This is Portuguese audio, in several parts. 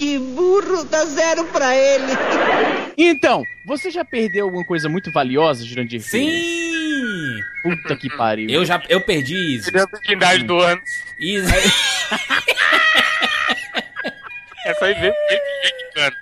que burro, dá zero pra ele. Então, você já perdeu alguma coisa muito valiosa, Jurandir? Sim! Puta que pariu. Eu já eu perdi isso. Tirei a virgindade do ano. Isso. É só ir ver, ver quicando.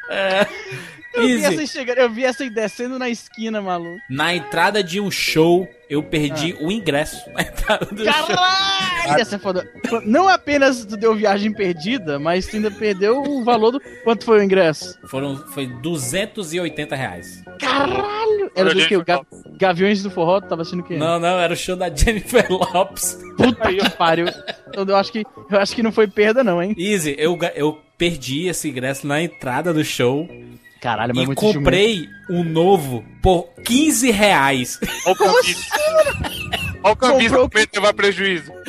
Eu vi, essa chegando, eu vi essa aí descendo na esquina, maluco. Na entrada de um show, eu perdi o ingresso. Na entrada do show. Caralho! Essa é foda. Não apenas tu deu viagem perdida, mas tu ainda perdeu o valor do. Quanto foi o ingresso? Foram, foi 280 reais. Caralho! Era do que? O Ga- Gaviões do Forró? Tu tava assistindo o quê? Não, não, era o show da Jennifer Lopes. Puta que pariu. Então, eu acho que, eu acho que não foi perda, não, hein? Easy, eu, eu perdi esse ingresso na entrada do show Caralho, mas e muito comprei um novo por 15 reais. Olha o cambista. Olha o cambista Comprou- ele levar prejuízo.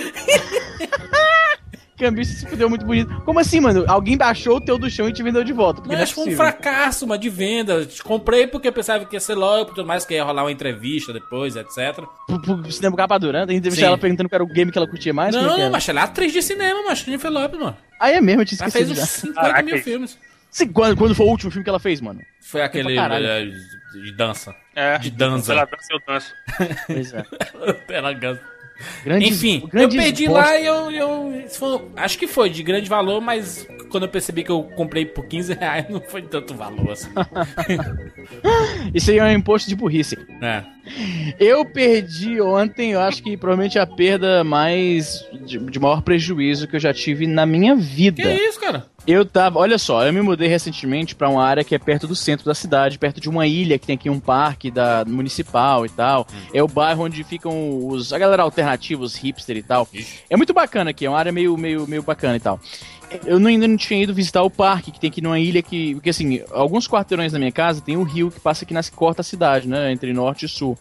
Cambista se fudeu muito bonito. Como assim, mano? Alguém baixou o teu do chão e te vendeu de volta. Porque não é Mas foi um fracasso, uma de venda. Comprei porque pensava que ia ser logo, tudo mais, que ia rolar uma entrevista depois, etc. Pro, pro cinema capa dura, né? A gente Sim. ela perguntando qual era o game que ela curtia mais. é não, que não, mas ela é atriz de cinema, mas Jennifer Lopes, mano. Ah, é mesmo, eu tinha Ela esquecido. fez uns já. 50 Caraca, mil filmes. Sim, quando, quando foi o último filme que ela fez, mano? Foi aquele caralho. eh, de dança. É. De dança. Ela dança, eu danço. Pois é. Ela dança. Grandes, Enfim, grandes eu perdi bosta. lá e eu, eu foi- acho que foi de grande valor, mas quando eu percebi que eu comprei por 15 reais, não foi tanto valor assim. Isso aí é um imposto de burrice. É. Eu perdi ontem, eu acho que provavelmente a perda mais. de, de maior prejuízo que eu já tive na minha vida. Que isso, cara? Eu tava, olha só, eu me mudei recentemente pra uma área que é perto do centro da cidade, perto de uma ilha que tem aqui um parque da municipal e tal. É o bairro onde ficam os a galera alternativa, os hipster e tal. É muito bacana aqui, é uma área meio meio meio bacana e tal. Eu ainda não tinha ido visitar o parque que tem aqui numa ilha que, porque assim, alguns quarteirões da minha casa tem um rio que passa aqui nas corta a cidade, né, entre norte e sul.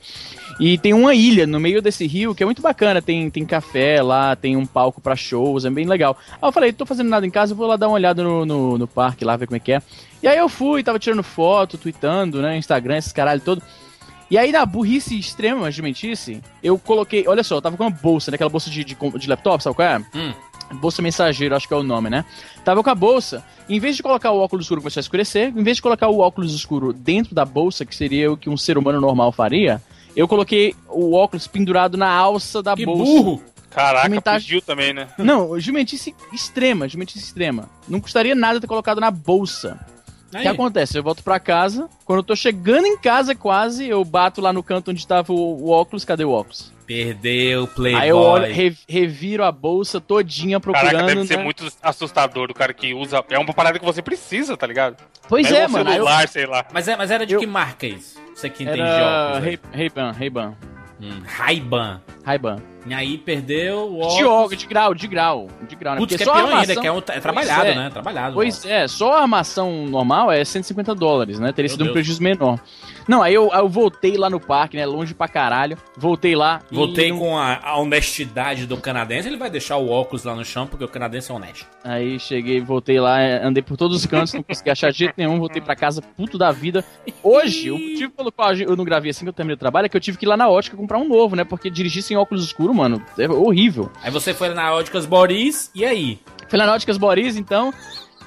E tem uma ilha no meio desse rio que é muito bacana. Tem, tem café lá, tem um palco pra shows, é bem legal. Aí eu falei, tô fazendo nada em casa, vou lá dar uma olhada no, no, no parque lá, ver como é que é. E aí eu fui, tava tirando foto, tweetando, né, Instagram, esses caralho todo. E aí, na burrice extrema, jumentice, eu coloquei. Olha só, eu tava com uma bolsa, né? Aquela bolsa de, de, de laptop, sabe qual é? Hum. Bolsa mensageiro, acho que é o nome, né? Tava com a bolsa. Em vez de colocar o óculos escuro começou a escurecer, em vez de colocar o óculos escuro dentro da bolsa, que seria o que um ser humano normal faria, eu coloquei o óculos pendurado na alça da Que bolsa. burro! Caraca, fugiu também, né? Não, jumentice extrema, jumentice extrema. Não custaria nada ter colocado na bolsa. O Aí. que acontece? Eu volto pra casa, quando eu tô chegando em casa quase, eu bato lá no canto onde tava o, o óculos, cadê o óculos? Perdeu o Playboy. Aí eu olho, re- reviro a bolsa todinha procurando. Caraca, deve ser né? muito assustador o cara que usa. É uma parada que você precisa, tá ligado? Pois é, um mano. aí eu- celular, sei lá. Mas, é, mas era de Eu- que marca isso? Você que entende Era jogos. aí. Ray- Ray-Ban, Ray-Ban. Hum, Ray-Ban. Ray-Ban. E aí perdeu o De óculos. de grau, de grau. De grau, né? Putz, que é só a pior ainda, armação- que é, um- é trabalhado, é. né? Trabalhado. Pois é, só a armação normal é 150 dólares, né? Teria Meu sido um Deus. prejuízo menor. Não, aí eu, aí eu voltei lá no parque, né? Longe pra caralho. Voltei lá. Voltei não- com a, a honestidade do canadense, ele vai deixar o óculos lá no chão, porque o canadense é honesto. Aí cheguei, voltei lá, é, andei por todos os cantos, não consegui achar jeito nenhum, voltei pra casa puto da vida. Hoje, o motivo pelo qual eu não gravei assim que eu terminei o trabalho é que eu tive que ir lá na ótica comprar um novo, né? Porque dirigir sem óculos escuros, mano, é horrível. Aí você foi na Óticas Boris, e aí? Fui lá na óticas Boris, então,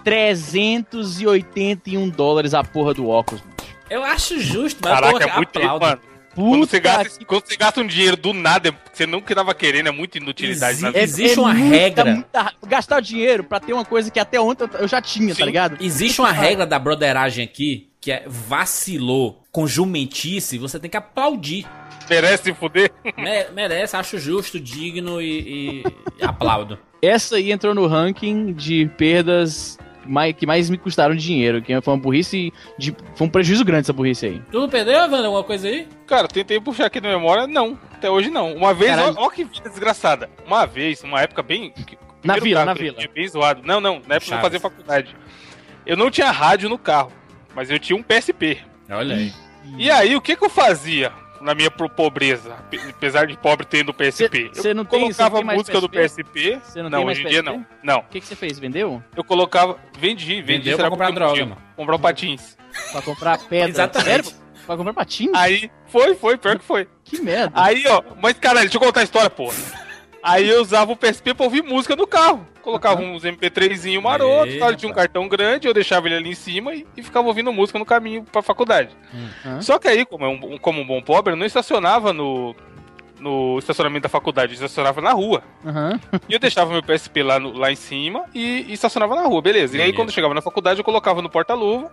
381 dólares a porra do óculos. Eu acho justo, mas Caraca, eu é muito aplaudo. mano. Quando você, gasta, quando você gasta um dinheiro do nada, é você nunca tava querendo, é muita inutilidade Exi- é- vida. Existe uma muita, regra. muita- gastar dinheiro pra ter uma coisa que até ontem eu- já tinha, Sim. tá ligado? Existe uma regra da broderagem aqui, que é vacilou com jumentice, você tem que aplaudir. Merece se fuder. Me- merece, acho justo, digno e, e- e aplaudo. Essa aí entrou no ranking de perdas mais, que mais me custaram dinheiro, que foi uma burrice, de, foi um prejuízo grande essa burrice aí. Tu não perdeu, Wanda, alguma coisa aí? Cara, tentei puxar aqui na memória, não. Até hoje não. Uma vez, Caralho. ó, ó que vida desgraçada. Uma vez, uma época bem. Na vila, carro na vila. Bem zoado. Não, não, na época que eu Chaves. fazia faculdade. Eu não tinha rádio no carro, mas eu tinha um PSP. Olha aí. E aí, o que que eu fazia na minha pobreza? Pe- Apesar de pobre tendo PSP. Cê- cê eu colocava a música do PSP? PSP. Cê não não, hoje em dia PSP? não. Não. O que, você fez? Vendeu? Eu colocava. Vendi, vendi. Vendeu pra comprar droga, mano. Comprar patins. Pra comprar pedra? Exatamente. Sério? Pra comprar patins? Aí, foi, foi, pior que foi. Que merda. Aí, ó, mas caralho, deixa eu contar a história, porra. Aí eu usava o PSP pra ouvir música no carro. Colocava uns MP3zinho maroto, tal, tinha um cartão grande, eu deixava ele ali em cima e, e ficava ouvindo música no caminho pra faculdade. Hã? Só que aí, como, é um, como um bom pobre, eu não estacionava no, no estacionamento da faculdade, eu estacionava na rua. Aham. E eu deixava meu PSP lá, no- lá em cima e, e estacionava na rua, beleza. E aí Beleza. quando eu chegava na faculdade, eu colocava no porta-luva,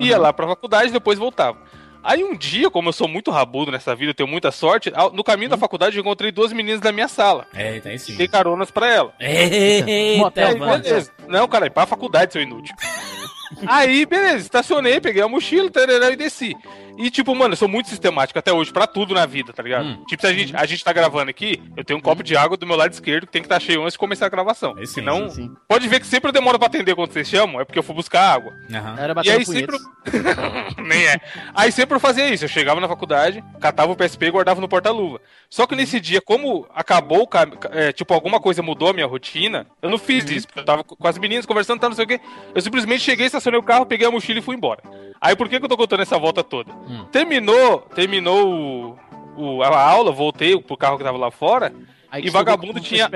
ia lá pra faculdade e depois voltava. Aí um dia, como eu sou muito rabudo nessa vida, eu tenho muita sorte, no caminho da faculdade eu encontrei duas meninas da minha sala. É, tem sim. Dei caronas pra ela. Eita, Motel, Aí, beleza. Não, cara, pra faculdade, seu inútil. Aí, beleza, estacionei, peguei a mochila tarará, e desci. E, tipo, mano, eu sou muito sistemático até hoje, pra tudo na vida, tá ligado? Hum. Tipo, se a gente, a gente tá gravando aqui, eu tenho um copo de água do meu lado esquerdo que tem que estar cheio antes de começar a gravação. Sim, Senão, Sim, sim. pode ver que sempre eu demoro pra atender quando vocês chamam, é porque eu fui buscar água. Aham. Era E aí sempre. Nem é. Aí sempre eu fazia isso. Eu chegava na faculdade, catava o PSP e guardava no porta-luva. Só que nesse dia, como acabou o cam... é, tipo, alguma coisa mudou a minha rotina, eu não fiz isso. porque Eu tava com as meninas conversando, tá, não sei o quê. Eu simplesmente cheguei, estacionei o carro, peguei a mochila e fui embora. Aí por que, que eu tô contando essa volta toda? Terminou, terminou o, o- a aula, voltei pro carro que tava lá fora. Aí E vagabundo tinha-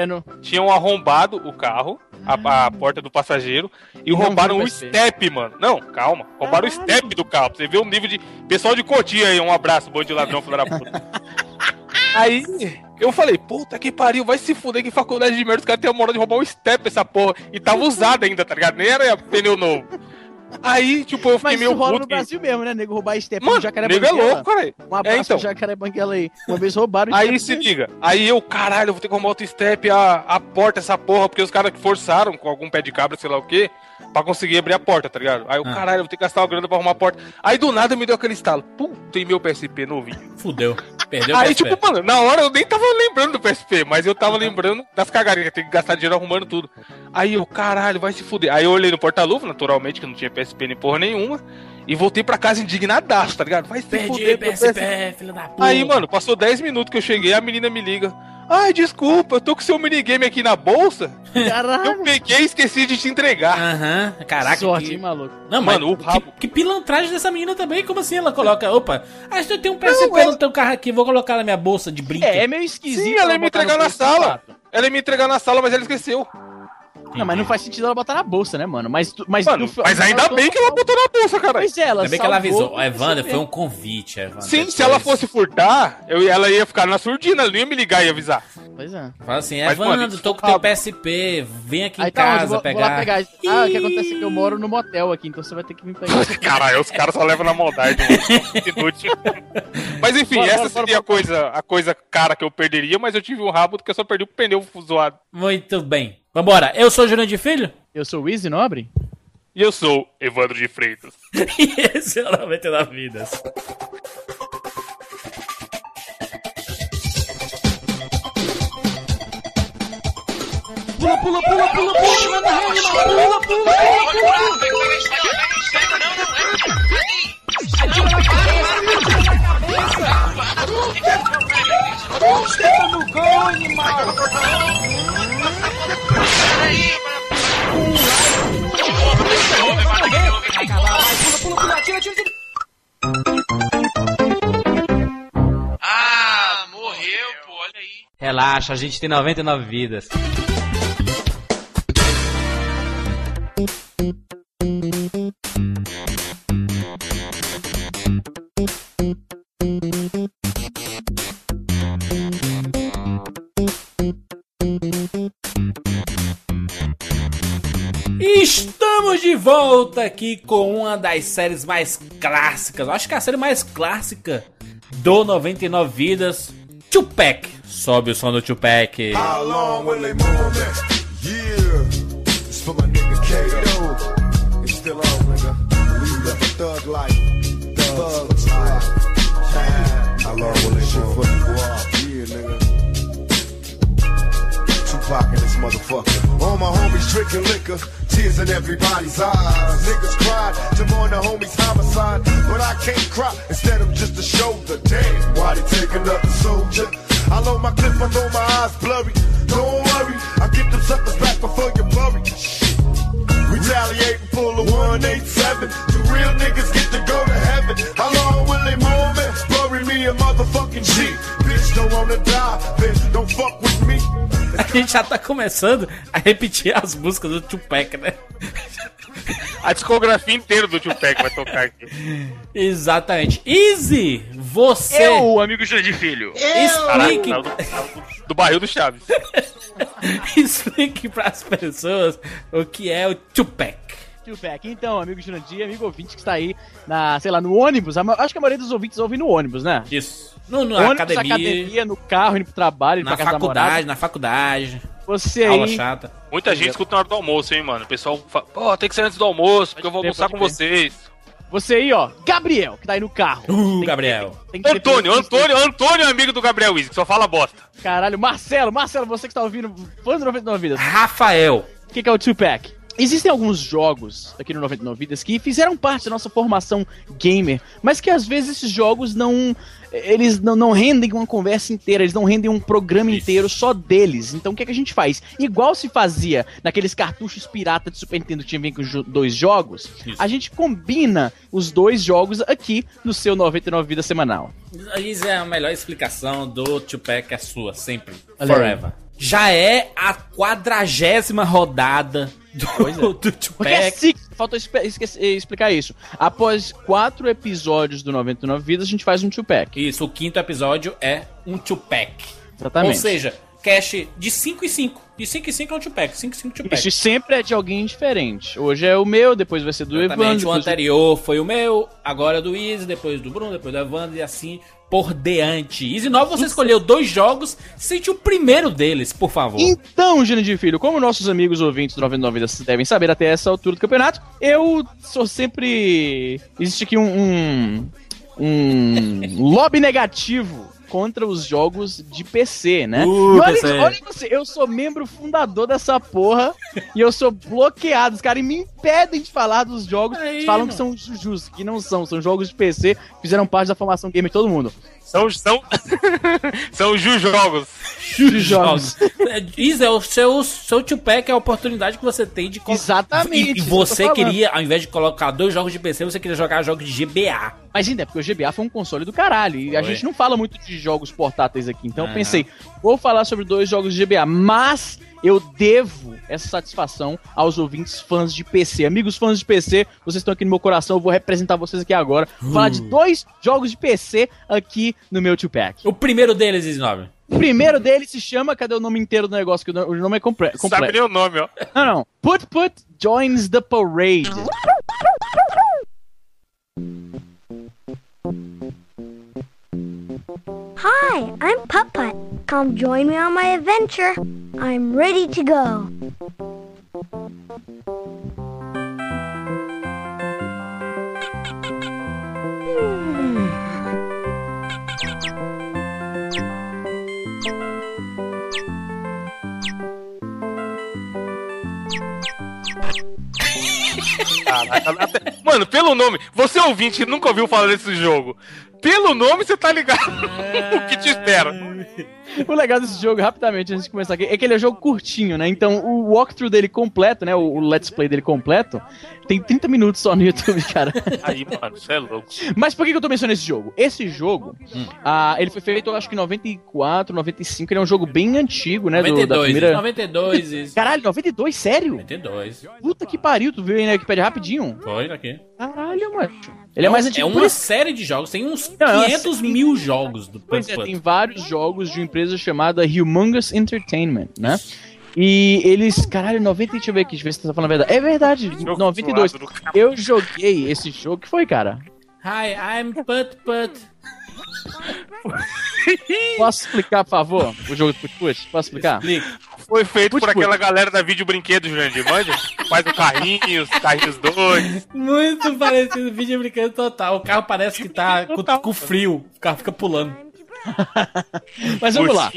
Tinham arrombado o carro, a, a porta do passageiro, e, E roubaram o step, mano. Não, calma. Roubaram o step do carro. Pra você ver o nível de. Pessoal de Cotia aí, um abraço, bando de ladrão, filho da puta. Aí eu falei, puta que pariu, vai se fuder que faculdade de merda, os caras têm a moral de roubar o step essa porra. E tava usado ainda, tá ligado? Nem era pneu novo. Aí, tipo, eu fiquei Mas meio isso rola puto. no que- Brasil mesmo, né? Nego roubar step Mano, no jacaré nego é louco, cara. Um abraço É, então. jacaré banguela aí. Uma vez roubaram Aí se liga. Aí eu, caralho, eu vou ter que arrumar outro step, a, a porta, essa porra, porque os caras forçaram com algum pé de cabra, sei lá o quê, pra conseguir abrir a porta, tá ligado? Aí eu, Ah. caralho, eu vou ter que gastar uma grana pra arrumar a porta. Aí do nada me deu aquele estalo. Puta, e meu PSP novinho. Fudeu. Perdeu o Aí, PSP. tipo, mano, na hora eu nem tava lembrando do PSP, mas eu tava lembrando das cagarinhas, tem que gastar dinheiro arrumando tudo. Aí eu, caralho, vai se fuder. Aí eu olhei no porta-luva, naturalmente, que não tinha PSP nem porra nenhuma, e voltei pra casa indignadaço, tá ligado? Vai se Perdi fuder, o meu PSP, filho da puta. Aí, mano, passou 10 minutos que eu cheguei, a menina me liga. Ai, desculpa, eu tô com seu minigame aqui na bolsa. Caralho. Eu peguei e esqueci de te entregar. Aham, caraca. Sorte, que... hein, maluco. Não, mas Mano, o que, rabo- que pilantragem dessa menina também. Como assim ela coloca? Opa, acho que eu tenho um PSP Não, é- no teu carro aqui, vou colocar na minha bolsa de brinco. É, é meio esquisito. Sim, ela ia me entregar na PS4. sala. Ela ia me entregar na sala, mas ela esqueceu. Não, mas não faz sentido ela botar na bolsa, né, mano? Mas, mas, Mano, tu- mas ainda bem que ela botou na bolsa, cara. Pois é, ela Ainda bem que ela avisou. com Evandro, PSP. foi um convite, Evandro. Sim, Depois- se ela fosse furtar, eu, ela ia ficar na surdina, ela não ia me ligar e avisar. Pois é. Fala assim, Mas, Evandro, tô com foi teu. PSP, vem aqui Aí em tá casa Vou, pegar. vou lá pegar. Ah, o que acontece é que eu moro no motel aqui, então você vai ter que vir pegar. Caralho, os caras só levam na maldade, mano. Inútil. Mas enfim, Bora, essa bora, bora, seria a coisa, a coisa cara que eu perderia, mas eu tive um rabo porque eu só perdi o pneu zoado. Muito bem. Vambora, eu sou o Jurandir Filho. Eu sou o Easy Nobre? E eu sou Evandro de Freitas. e esse é o 99 Vidas. Pula, pula, pula, pula, pula, manda rede, pula, pula, pula, pula. Ah, morreu, pô, olha aí. Relaxa, a gente tem 99 vidas. Volta aqui com uma das séries mais clássicas. Acho que é a série mais clássica do 99 Vidas. Tupac. Sobe o som do Tupac. How long will they move it? Yeah. It's for my nigga Kato. It's still on, nigga. We live a thug life. Thug life. How long will they shit for the guap? Yeah, nigga. Tupac motherfucker. All my homies drinking liquor, tears in everybody's eyes. Niggas cried to mourn the homies' homicide, but I can't cry. Instead, I'm just a shoulder. Damn, why they take another soldier? I load my clip, I know my eyes blurry. Don't worry, I get them suckers back before you blurry. Shit. Retaliate and pull a 187. The real niggas get to go to heaven. How long will they mourn me? Bury me a motherfucking G. Bitch, don't wanna die, bitch, don't fuck with me. Gente já tá começando a repetir as músicas do Tupac, né? A discografia inteira do Tupac vai tocar aqui. Exatamente. Easy, você Eu, amigo Jurandir Filho. explique, Caralho, do, do barril do Chaves. explique pras pessoas o que é o Tupac. Tupac. Então, amigo Jurandir, amigo ouvinte que está aí na, sei lá, no ônibus. Acho que a maioria dos ouvintes ouve no ônibus, né? Isso. No, na ônibus, academia, academia, no carro, indo pro trabalho, indo na faculdade, na faculdade, Você aula aí, chata. Muita gente escuta na hora do almoço, hein, mano. O pessoal fala, pô, tem que ser antes do almoço, porque eu vou almoçar com vocês. você aí, ó, Gabriel, que tá aí no carro. Uh, Tem- Gabriel. tem que ter Antônio, pessoas- Antônio, Antônio é amigo do Gabriel que só fala bosta. Caralho, Marcelo, Marcelo, você que tá ouvindo, fã do 99 Vidas, Rafael. o que, que é o Tupac? Existem alguns jogos aqui no 99 Vidas que fizeram parte da nossa formação gamer, mas que às vezes esses jogos não. Eles não, não rendem uma conversa inteira, eles não rendem um programa inteiro só deles. Então o que, que a gente faz? Igual se fazia naqueles cartuchos pirata de Super Nintendo que tinha vem com dois jogos, Isso. a gente combina os dois jogos aqui no seu 99 Vidas semanal. Isso é a melhor explicação do Tupac, é sua, sempre. Forever. Já é a quadragésima rodada do, do Porque é. Six, faltou explicar isso. Após quatro episódios do 99 Vidas, a gente faz um Tupac. Isso, o quinto episódio é um Tupac. Exatamente. Ou seja, cache de 5 e 5. De 5 e 5 é um Tupac. 5 e 5 Tupac. Isso sempre é de alguém diferente. Hoje é o meu, depois vai ser do Evandro. Exatamente, o depois- anterior foi o meu, agora é do Easy, depois do Bruno, depois do Evandro e assim por diante. Easy 9, você escolheu dois jogos, cite o primeiro deles, por favor. Então, Gênio de Filho, como nossos amigos ouvintes do 99 Vidas devem saber até essa altura do campeonato, eu sou sempre. Existe aqui um. um, um lobby negativo contra os jogos de PC, né? Uh, e olha, PC. olha você, eu sou membro fundador dessa porra e eu sou bloqueado. Os caras me impedem de falar dos jogos. Aí, falam mano. que são justos, que não são. São jogos de PC, fizeram parte da formação gamer de todo mundo. São, são, são os jogos. De jogos. É, Easy, é o seu, seu Tupac é a oportunidade que você tem de... Exatamente, E, e isso você queria, ao invés de colocar dois jogos de PC, você queria jogar jogos de GBA. Mas ainda é porque o GBA foi um console do caralho. E a Foi. gente não fala muito de jogos portáteis aqui. Então eu Aham. pensei, vou falar sobre dois jogos de GBA. Mas eu devo essa satisfação aos ouvintes fãs de PC. Amigos fãs de PC, vocês estão aqui no meu coração. Eu vou representar vocês aqui agora. Vou falar de dois jogos de PC aqui no meu 2-pack. O primeiro deles, 9. O primeiro deles se chama. Cadê o nome inteiro do negócio? Que o no- o nome é comple Sabe completo. nem o nome, ó. Não, não. Put Put joins the parade. Hi, I'm Putt Putt. Come join me on my adventure. I'm ready to go. Hmm. Caraca, até- Mano, pelo nome, você ouvinte que nunca ouviu falar desse jogo, pelo nome você tá ligado o que te espera. O legal desse jogo, rapidamente, antes de começar aqui, é que ele é um jogo curtinho, né? Então o walkthrough dele completo, né? O, o let's play dele completo, tem 30 minutos só no YouTube, cara. Aí, mano, você é louco. Mas por que que eu tô mencionando esse jogo? Esse jogo, ah, ele foi feito, eu acho que em 94, 95, ele é um jogo bem antigo, né? do- da 92, primeira... 92, Easy. Caralho, 92? Sério? 92. Puta que pariu, tu viu aí na Wikipedia rapidinho? Foi aqui. Caralho, mano. Ele é, mais antigo É uma isso. série de jogos, tem uns Não, é uma 500 série- mil jogos do Pois Putt é, tem vários jogos de uma empresa chamada Humongous Entertainment, né? E eles, caralho, 90, deixa eu ver aqui, deixa eu ver se você tá falando a verdade. É verdade, Jogo 92. zoado do cara. Eu joguei esse jogo, que foi, cara? Hi, I'm Putt Putt. Posso explicar, por favor, o jogo do Put Put? Posso explicar? Explica. Foi feito por aquela galera da vídeo brinquedo, Jurandir, manja? Faz o carrinho, os carrinhos dois. Muito parecido, vídeo brincando total. O carro parece que tá com, com frio. O carro fica pulando. Mas vamos lá.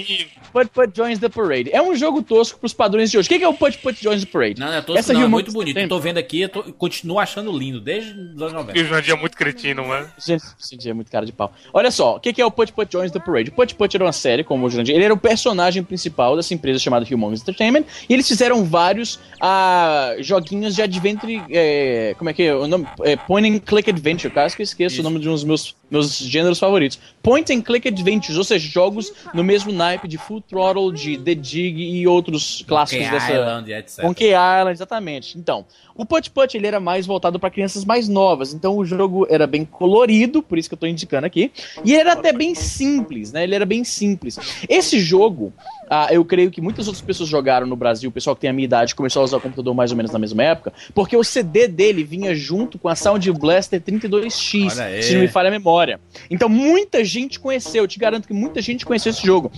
Put Put Joins the Parade. É um jogo tosco pros padrões de hoje. O que é o Put Put Joins the Parade? Não, não é tosco, Essa não, é muito bonito. Eu tô vendo aqui, eu tô, continuo achando lindo, desde os anos 90. E o Jurandir é muito cretino, mano. Gente, esse é muito cara de pau. Olha só, o que é o Put Put Joins the Parade? O Put Put era uma série, como o Jurandir, ele era o personagem principal dessa empresa chamada Humongous Entertainment, e eles fizeram vários ah, joguinhos de adventure, é, como é que é o nome? É, point and Click Adventure, caso que eu esqueço Isso. o nome de um dos meus, meus gêneros favoritos. Point and Click Adventure Adventures, ou seja, jogos no mesmo naipe de Full Throttle, de The Dig e outros clássicos Monkey dessa. Island, etc. Monkey Island, exatamente. Então, o Punch Punch ele era mais voltado para crianças mais novas, então o jogo era bem colorido, por isso que eu tô indicando aqui, e ele era até bem simples, né? Ele era bem simples. Esse jogo, ah, eu creio que muitas outras pessoas jogaram no Brasil, o pessoal que tem a minha idade começou a usar o computador mais ou menos na mesma época, porque o CD dele vinha junto com a Sound Blaster 32X, Olha aí. se não me falha a memória. Então muita gente conheceu, eu te garanto que muita gente conheceu esse jogo.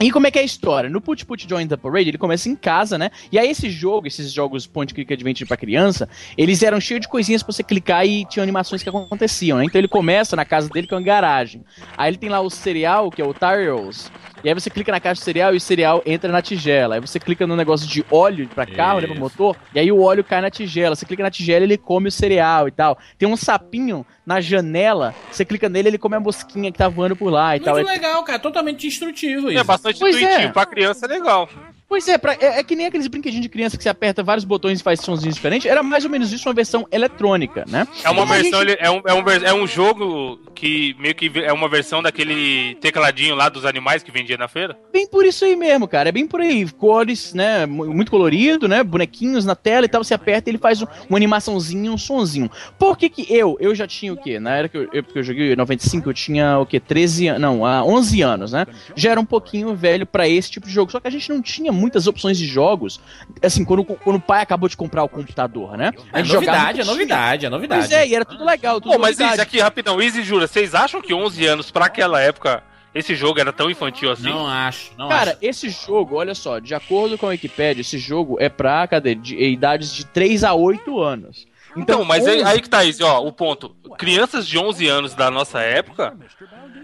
E como é que é a história? No Put Put Join the Parade, ele começa em casa, né? E aí esse jogo, esses jogos Point Click Adventure pra criança, eles eram cheios de coisinhas pra você clicar e tinha animações que aconteciam, né? Então ele começa na casa dele, que é uma garagem. Aí ele tem lá o cereal, que é o Tyros. E aí você clica na caixa de cereal e o cereal entra na tigela. Aí você clica no negócio de óleo pra carro, né, pra motor, e aí o óleo cai na tigela. Você clica na tigela e ele come o cereal e tal. Tem um sapinho na janela, você clica nele ele come a mosquinha que tá voando por lá e tal. Muito É- legal, cara. Totalmente instrutivo isso. É bastante Pois intuitivo. é. Pra criança é legal. Pois é, pra- é, é que nem aqueles brinquedinhos de criança que você aperta vários botões e faz sonzinhos diferentes. Era mais ou menos isso, uma versão eletrônica, né? É uma Então versão, gente- é, um, é, um, é um jogo que meio que é uma versão daquele tecladinho lá dos animais que vendia na feira. Bem por isso aí mesmo, cara. É bem por aí. Cores, né? mu- Muito colorido, né? Bonequinhos na tela e tal. Você aperta e ele faz um- uma animaçãozinha, um sonzinho. Por que que eu, eu já tinha o quê? Na era que eu, eu, que eu joguei em 95, eu tinha o quê? 13 anos. Não, ah, 11 anos, né? Já era um pouquinho velho pra esse tipo de jogo. Só que a gente não tinha muitas opções de jogos. Assim, quando, quando o pai acabou de comprar o computador, né? A É gente novidade, é novidade, é novidade. Pois é, e era tudo legal. Tudo Pô, mas novidade. Izzy, aqui rapidão, Izzy jura, vocês acham que 11 anos pra aquela época esse jogo era tão infantil assim? Não acho, não Cara, acho. esse jogo, olha só, de acordo com a Wikipedia, esse jogo é pra, cadê? De, idades de 3 a 8 anos. Então, mas aí, 11 aí que tá isso, ó, o ponto. Crianças de 11 anos da nossa época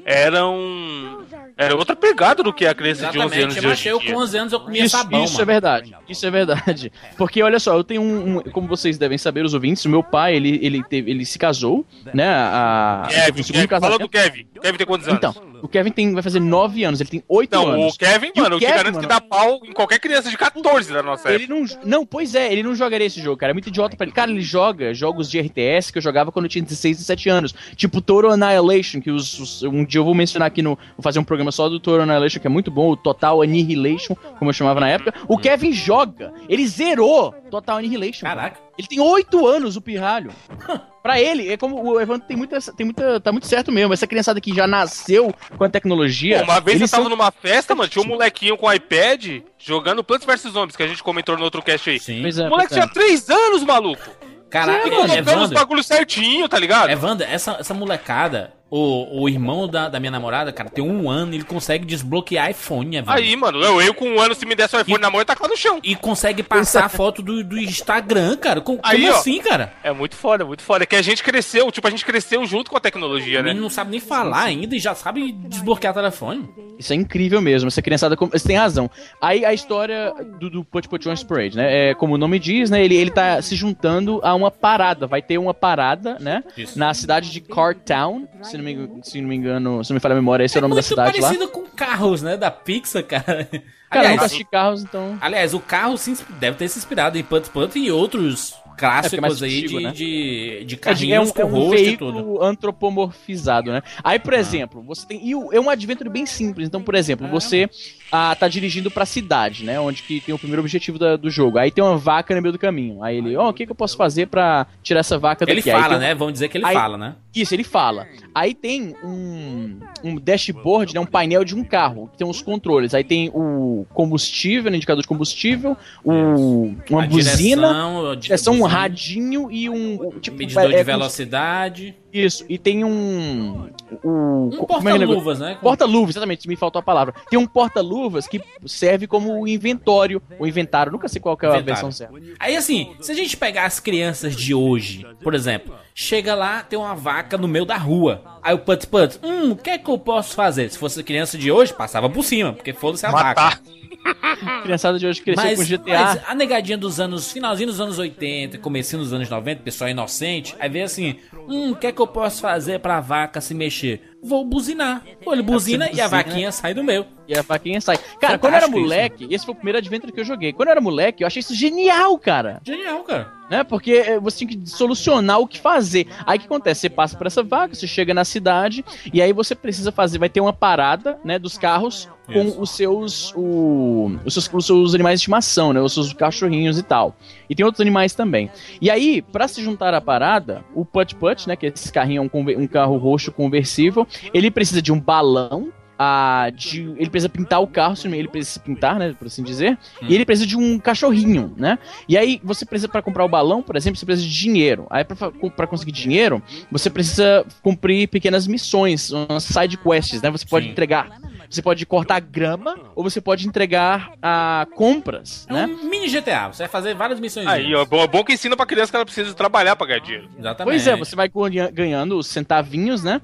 eram. Era outra pegada do que a criança de 11 anos Exatamente, de mas hoje. eu com 11 anos eu comia Isso, sabão, isso é mano. verdade. Isso é verdade. Porque olha só, eu tenho um, um- como vocês devem saber, os ouvintes, o meu pai, ele ele teve, ele se casou, né? A, Kevin, segundo Kevin, fala do Kevin. O Kevin tem quantos anos? Então, o Kevin tem, vai fazer 9 anos, ele tem 8 Não, anos. o Kevin, E o mano, eu te Kevin, garanto mano? que dá pau em qualquer criança de 14 da nossa Ele época. não. Não, pois é, ele não jogaria esse jogo, cara. É muito idiota pra ele. Cara, ele joga jogos de RTS que eu jogava quando eu tinha 16, 17 anos. Tipo Total Annihilation, que os, os- um dia eu vou mencionar aqui no. Vou fazer um programa só do Total Annihilation, que é muito bom, o Total Annihilation, como eu chamava na época. O Kevin joga. Ele zerou Total Annihilation. Caraca. Ele tem 8 anos, o pirralho. pra ele, é como o Evandro tem muita, tem muita. Tá muito certo mesmo. Essa criançada que já nasceu com a tecnologia. Pô, uma vez eu tava são- numa festa, mano, tinha um molequinho com iPad jogando Plants vs Zombies, que a gente comentou no outro cast aí. Sim. Pois é, O moleque é. tinha 3 anos, maluco. Caraca, E colocando os Evandro, bagulhos certinho, tá ligado? Evandro, essa, essa molecada, o, o irmão da, da minha namorada, cara, tem um ano, ele consegue desbloquear iPhone, Evandro. Aí, mano, eu, eu com um ano, se me desse o iPhone E- na mão, eu no chão. E consegue passar a foto do, do Instagram, cara. Com- Aí, como ó. assim, cara? É muito foda, muito foda. É que a gente cresceu, tipo, a gente cresceu junto com a tecnologia, né? menino não sabe nem falar ainda e já sabe desbloquear telefone. Isso é incrível mesmo, essa criançada, você tem razão. Aí a história do, do Put Put Parade, né? É, como o nome diz, né? Ele, ele tá se juntando a uma parada. Vai ter uma parada, né? Isso. Na cidade de Cartown, se não me, se não me engano, se não me falha a memória, esse é, o nome da cidade lá. parecido com carros, né? Da Pixar, cara. Cara, eu aliás, assisti carros, então. aliás, o carro se insp- deve ter se inspirado em Punt Punt e outros É, porque é clássicos aí antigo, de, né? de, de É, é carrinhos um, com é um rosto e tudo. veículo antropomorfizado, né? Aí, por exemplo, você tem. E é um adventure bem simples. Então, por exemplo, você ah, tá dirigindo pra cidade, né? Onde que tem o primeiro objetivo da- do jogo. Aí tem uma vaca no meio do caminho. Aí ele, ó, o que, que eu posso fazer pra tirar essa vaca daqui? Ele fala, né? Vamos dizer que ele Aí- fala, né? Isso, ele fala. Aí tem um, um dashboard, né, um painel de um carro, que tem uns controles. Aí tem o combustível, né, indicador de combustível, o, uma A buzina, direção, a di- direção, um buzina, radinho e um... um, Tipo, medidor é- de é velocidade. Isso, e tem um... o- Um é o negócio? porta-luvas, né? Porta-luvas, exatamente, me faltou a palavra. Tem um porta-luvas que serve como inventório, ou inventário, nunca sei qual que é a Inventário. versão certa. Aí assim, se a gente pegar as crianças de hoje, por exemplo, chega lá, tem uma vaca no meio da rua. Aí o Putz Putz, hum, o que é que eu posso fazer? Se fosse criança de hoje, passava por cima, porque foda-se a vaca. Matar. A criançada de hoje cresceu Mas, com GTA. mas a negadinha dos anos, finalzinho dos anos 80, comecinho dos anos 90, pessoal inocente, aí vê assim, hum, o que é que eu posso fazer pra vaca se mexer? Vou buzinar. Ou ele buzina e a buzina. vaquinha sai do meu. E a faquinha sai. Cara, quando eu era Fantástico isso. moleque, esse foi o primeiro Adventure que eu joguei. Quando eu era moleque, eu achei isso genial, cara. Genial, cara. Né? Porque eh, você tinha que solucionar o que fazer. Aí o que acontece? Você passa por essa vaga, você chega na cidade, e aí você precisa fazer. Vai ter uma parada, né, dos carros com Isso. os seus, o- os seus. Os seus animais de estimação, né? Os seus cachorrinhos e tal. E tem outros animais também. E aí, pra se juntar à parada, o Put Put, né? Que esse carrinho é um, um carro roxo conversível, ele precisa de um balão. Ah, de, ele precisa pintar o carro, ele precisa se pintar, né, por assim dizer, e ele precisa de um cachorrinho, né? E aí você precisa para comprar o balão, por exemplo, você precisa de dinheiro. Aí para conseguir dinheiro, você precisa cumprir pequenas missões, umas side quests, né? Você pode Sim. entregar, você pode cortar grama ou você pode entregar a compras, É né? um mini GTA. Você vai fazer várias missões. Aí, ó, bom, bom que ensina pra criança que ela precisa trabalhar pra ganhar dinheiro. Exatamente. Pois é, você vai ganha- ganhando os centavinhos, né?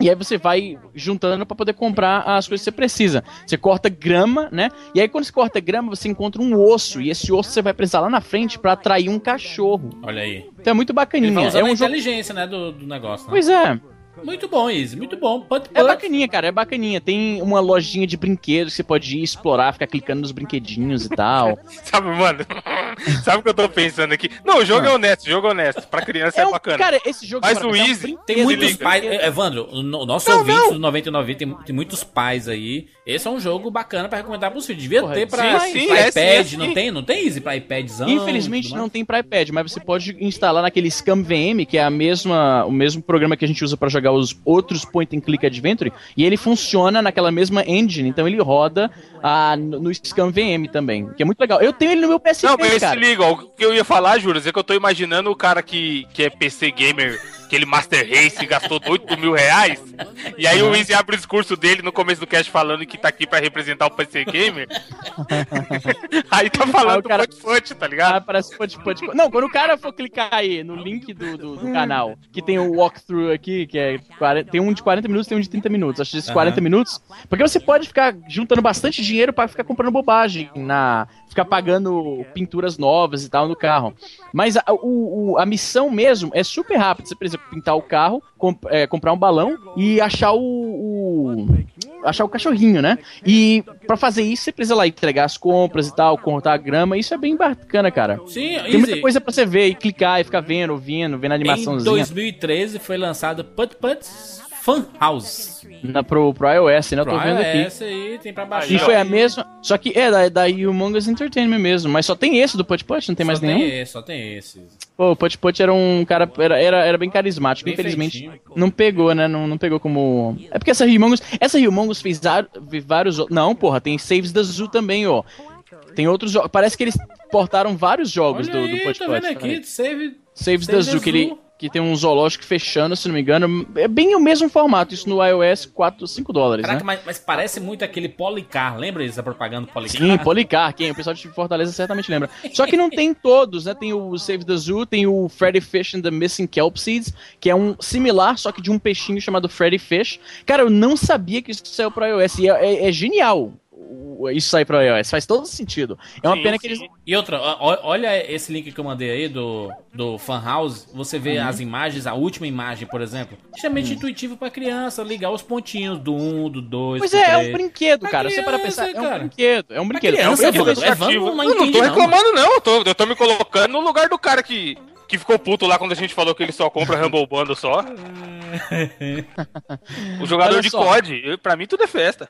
E aí você vai juntando pra poder comprar as coisas que você precisa. Você corta grama, né? E aí quando você corta grama, você encontra um osso. E esse osso você vai precisar lá na frente pra atrair um cachorro. Olha aí. Então é muito Ele vai bacaninha. É a um jogo. inteligência, né, do, do negócio. Né? Pois é. Muito bom, Easy. Muito bom. Put, É put. bacaninha, cara. É bacaninha. Tem uma lojinha de brinquedos que você pode ir explorar, ficar clicando nos brinquedinhos e tal. Sabe, mano? Sabe o que eu tô pensando aqui? Não, o jogo é honesto, o jogo é honesto. Pra criança é, um, bacana. Cara, esse jogo Mas o pensar, é um Easy-. Tem muitos pais. é, Evandro, o no- nosso Não, ouvinte não. do 99 tem, tem muitos pais aí. Esse é um jogo bacana pra recomendar pros filhos. Devia Porra, ter pra, sim, sim, pra é, iPad, sim, é, não tem? Não tem Easy pra iPadzão? Infelizmente não tem para iPad, mas você pode instalar naquele Scam VM, que é a mesma, o mesmo programa que a gente usa para jogar os outros point and click adventure, e ele funciona naquela mesma engine, então ele roda ah, no, no Scam VM também, que é muito legal. Eu tenho ele no meu PSP, Não, mas se cara. liga, ó, o que eu ia falar, Júlio, é que eu tô imaginando o cara que, que é PC gamer, aquele Master Race, gastou 8 mil reais, e aí o Easy abre o discurso dele no começo do cast falando que tá aqui pra representar o PC gamer. aí tá Aí falando o cara- do Punch, tá Ah, ligado? parece put, put. Não, quando o cara for clicar aí no link do, do, do canal, que tem o walkthrough aqui, que é 40, tem um de 40 minutos, tem um de 30 minutos. Acho que esses Aham. 40 minutos. Porque você pode ficar juntando bastante dinheiro pra ficar comprando bobagem na. Ficar pagando pinturas novas e tal no carro. Mas a, o, o- a missão mesmo é super rápida. Você precisa pintar o carro, comp- é, comprar um balão e achar o, o- achar o cachorrinho, né? E pra fazer isso, você precisa lá entregar as compras e tal, cortar a grama. Isso é bem bacana, cara. Sim, Tem muita Easy. coisa pra você ver e clicar e ficar vendo, ouvindo, vendo a Em animaçãozinha 2013 foi lançado Put Put Fun House. na, pro, pro iOS, né? Eu tô Pro vendo aqui. iOS aí, tem pra baixar. E foi a mesma. Só que é da, da Humongous Entertainment mesmo. Mas só tem esse do Put Put, não tem mais só nenhum. Tem esse, só tem esse. Pô, o Put Put era um cara. Era, era, era bem carismático. Bem Infelizmente, feitinho. não pegou, né? Não, não pegou como. É porque essa Humongous. Essa Humongous fez vários. Não, porra, tem Saves da Zoo também, ó. Tem outros jogos. Parece que eles portaram vários jogos Olha do, aí, do Put tô Put. vendo aqui, save... Saves Save da Zoo, que, ele. Que tem um zoológico fechando, se não me engano. É bem o mesmo formato, isso no iOS 4, 5 dólares, Caraca, né? mas, mas parece muito aquele Policar. Lembra dessa propaganda do Policar? Sim, Policar, quem? O pessoal de Fortaleza certamente lembra. Só que não tem todos, né? Tem o Save the Zoo, tem o Freddy Fish and the Missing Kelp Seeds, que é um similar, só que de um peixinho chamado Freddy Fish. Cara, eu não sabia que isso saiu pro iOS, e é, é- é genial isso sair pro iOS, faz todo sentido. É uma Sim, pena que sim. eles... E outra, olha esse link que eu mandei aí do, do Fan House. Você vê Uhum. as imagens, a última imagem, por exemplo. Extremamente intuitivo pra criança, ligar os pontinhos do 1, do 2. Pois do é, é um 3. brinquedo, Pra cara. Você para criança, pensar, é um cara. brinquedo, é um brinquedo. criança, é um brinquedo Evandro não eu não entende, tô não, reclamando, não. Eu tô, eu tô me colocando no lugar do cara que, que ficou puto lá quando a gente falou que ele só compra Humble Bundle só. o jogador de. COD, pra mim tudo é festa.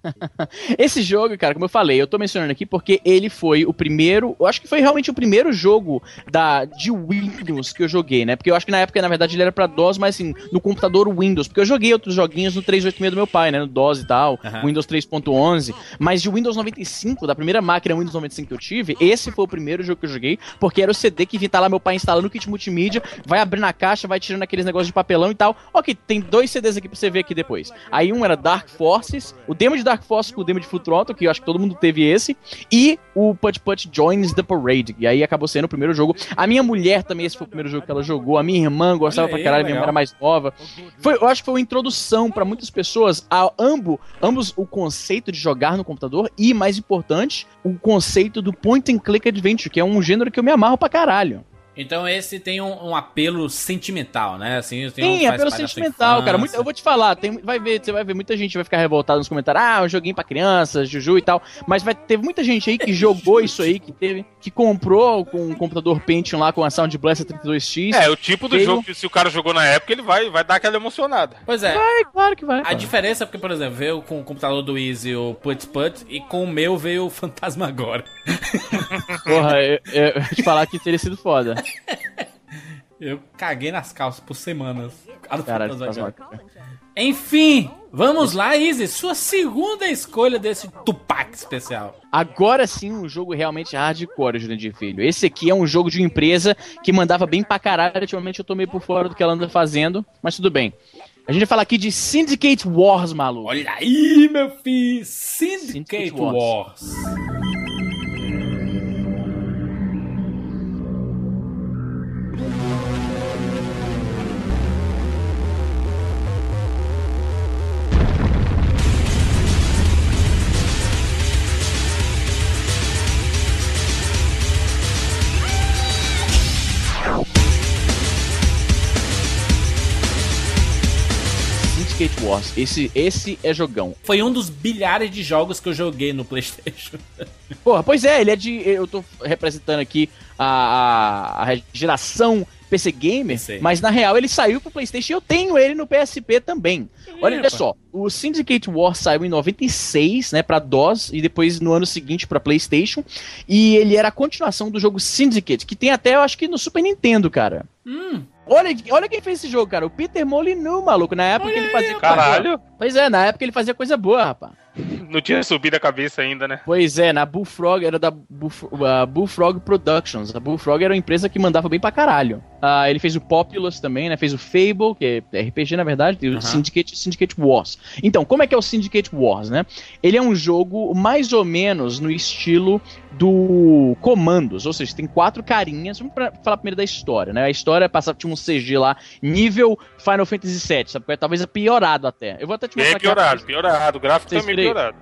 Esse jogo, cara, como eu falei, eu tô mencionando aqui porque ele foi o primeiro, eu acho que foi realmente o primeiro jogo da de Windows que eu joguei, né? Porque eu acho que na época, na verdade, ele era pra DOS, mas assim, no computador Windows, porque eu joguei outros joguinhos no 386 do meu pai, né, no DOS e tal, Aham. Windows 3.11, mas de Windows 95, da primeira máquina Windows 95 que eu tive, esse foi o primeiro jogo que eu joguei, porque era o CD que vinha tá lá meu pai instalando o kit multimídia, vai abrindo a caixa, vai tirando aqueles negócios de papelão e tal. Ok, tem dois CDs aqui pra você ver aqui depois. Aí um era Dark Forces, o demo de Dark Forces com o demo de Full Throttle, que eu acho que todo mundo teve esse, e o Put Put Joins the Parade, e aí acabou sendo o primeiro jogo. A minha mulher também, esse foi o primeiro jogo que ela jogou, a minha irmã gostava pra aí, caralho, minha irmã era mais nova. Foi, eu acho que foi uma introdução pra muitas pessoas a ambos, ambos o conceito de jogar no computador e, mais importante, o conceito do point and click adventure, que é um gênero que eu me amarro pra caralho. Então esse tem um, um apelo sentimental, né? Assim, tem Sim, um, faz pelo parte da sua sentimental, cara. Muito- eu vou te falar, tem, vai ver, você vai ver muita gente vai ficar revoltada nos comentários, ah, um joguinho pra crianças, Juju e tal. Mas vai ter muita gente aí que jogou isso aí, que teve, que comprou com um computador Pentium lá com a Sound Blaster 32X. É, o tipo do jogo que se o cara jogou na época, ele vai, vai dar aquela emocionada. Pois é, É, claro que vai. a cara. diferença é porque, por exemplo, veio com o computador do Easy o Put Put e com o meu veio o Fantasmagora. Porra, eu, eu, eu te falar que teria sido foda. Eu caguei nas calças por semanas. Caralho. Enfim, vamos lá, Easy. Sua segunda escolha desse Tupac especial. Agora sim, um jogo realmente hardcore, Jurandir Filho. Esse aqui é um jogo de uma empresa que mandava bem pra caralho. Ultimamente eu tô meio por fora do que ela anda fazendo, mas tudo bem. A gente vai falar aqui de Syndicate Wars, maluco. Olha aí, meu filho. Syndicate, Syndicate Wars. Wars. Syndicate Wars. Esse, esse é jogão. Foi um dos bilhares de jogos que eu joguei no PlayStation. Porra, pois é, ele é de. Eu tô representando aqui a, a, a geração PC Gamer, mas na real ele saiu pro PlayStation e eu tenho ele no PSP também. Olha só, o Syndicate War saiu em 96, né, pra DOS e depois no ano seguinte pra PlayStation, e ele era a continuação do jogo Syndicate, que tem até, eu acho que no Super Nintendo, cara. Hum. Olha, olha quem fez esse jogo, cara. O Peter Molyneux, maluco. Na época Olha ele aí, fazia. coisa boa. Caralho, Pois é, na época ele fazia coisa boa, rapaz. Não tinha subido a cabeça ainda, né? Pois é, na Bullfrog era da Bullf- Bullfrog Productions. A Bullfrog era uma empresa que mandava bem pra caralho. Ah, ele fez o Populous também, né? Fez o Fable, que é RPG na verdade, e o. Syndicate, Syndicate Wars. Então, como é que é o Syndicate Wars, né? Ele é um jogo mais ou menos no estilo do Commandos, ou seja, tem quatro carinhas. Vamos pra- falar primeiro da história, né? A história passava, tinha um CG lá, nível Final Fantasy VII, sabe? Talvez é piorado até. Eu vou até te mostrar Bem aqui a- piorado, piorado. O gráfico também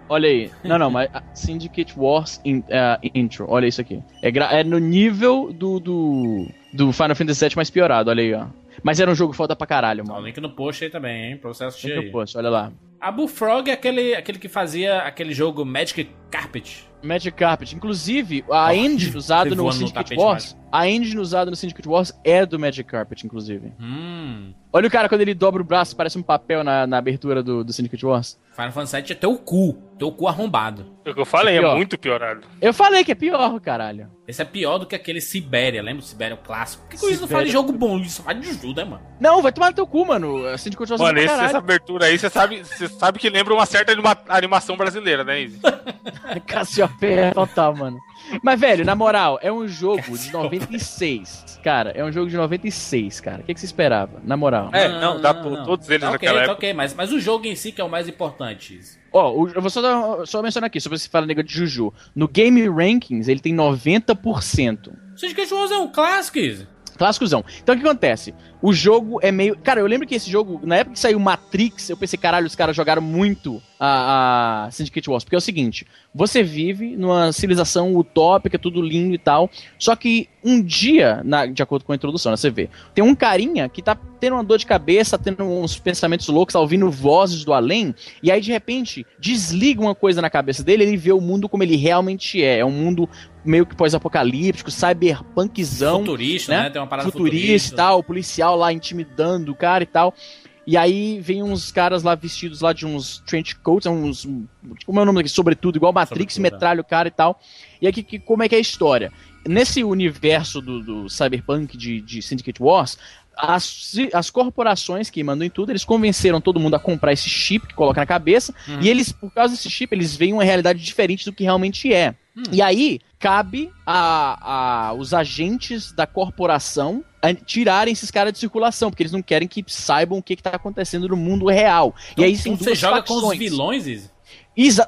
Olha aí. Não, não, mas a Syndicate Wars in- ah, Intro. Olha isso aqui. É, gra- é no nível do, do, do Final Fantasy VII mais piorado, olha aí, ó. Mas era um jogo foda pra caralho, mano. link no post aí também, hein? Pra você assistir aí. eu posto, olha lá. A Bullfrog é aquele, aquele que fazia aquele jogo Magic Carpet. Magic Carpet. Inclusive, a Ó, engine usada no Syndicate Wars. A engine usada no Syndicate Wars é do Magic Carpet, inclusive. Hum. Olha o cara quando ele dobra o braço, parece um papel na, na abertura do, do Syndicate Wars. Final Fantasy VII é teu cu. Teu cu arrombado. O que eu falei é Pior. muito piorado. Eu falei que é pior, caralho. Esse é pior do que aquele Sibéria. Lembra do Sibéria, o clássico? Por que, que isso não fala de jogo bom? Isso fala de Juju, né, mano? Não, vai tomar no teu cu, mano. A Syndicate Wars é Mano, pra esse- caralho. essa abertura aí, você sabe, você sabe que lembra uma certa anima- animação brasileira, né, Izzy? Cassiopeia total, mano. Mas, velho, na moral, é um jogo de 96. Cara, é um jogo de 96, cara. O que, que você esperava? Na moral. É, não, dá por todos eles tá naquela ok, época. Tá ok, mas, mas o jogo em si que é o mais importante. Ó, o- eu vou só, dar- só mencionar aqui, sobre você fala negócio de Juju. No Game Rankings, ele tem 90%. Syndicate Wars é um clássico, Izzy. Clássicozão. Então o que acontece? O jogo é meio. Cara, eu lembro que esse jogo, na época que saiu Matrix, eu pensei, caralho, os caras jogaram muito a, a Syndicate Wars. Porque é o seguinte: você vive numa civilização utópica, tudo lindo e tal. Só que um dia, na- de acordo com a introdução, né, você vê, tem um carinha que tá tendo uma dor de cabeça, tendo uns pensamentos loucos, tá ouvindo vozes do além, e aí de repente desliga uma coisa na cabeça dele, ele vê o mundo como ele realmente é. É um mundo meio que pós-apocalíptico, cyberpunkzão Futurista, né? né? Tem uma parada futurista, futurista. e tal, o policial lá intimidando o cara e tal. E aí vem uns caras lá vestidos lá de uns trench coats, uns. Como é o nome daqui? Sobretudo, igual Matrix, Sobretudo, é. metralha o cara e tal. E aí, que, como é que é a história? Nesse universo do, do cyberpunk de, de Syndicate Wars, as, as corporações que mandam em tudo, eles convenceram todo mundo a comprar esse chip que coloca na cabeça, Uhum. e eles, por causa desse chip, eles veem uma realidade diferente do que realmente é. Hum. E aí, cabe a, a os agentes da corporação a tirarem esses caras de circulação, porque eles não querem que saibam o que, que tá acontecendo no mundo real. e aí Então você joga com os facções. vilões, Izzy?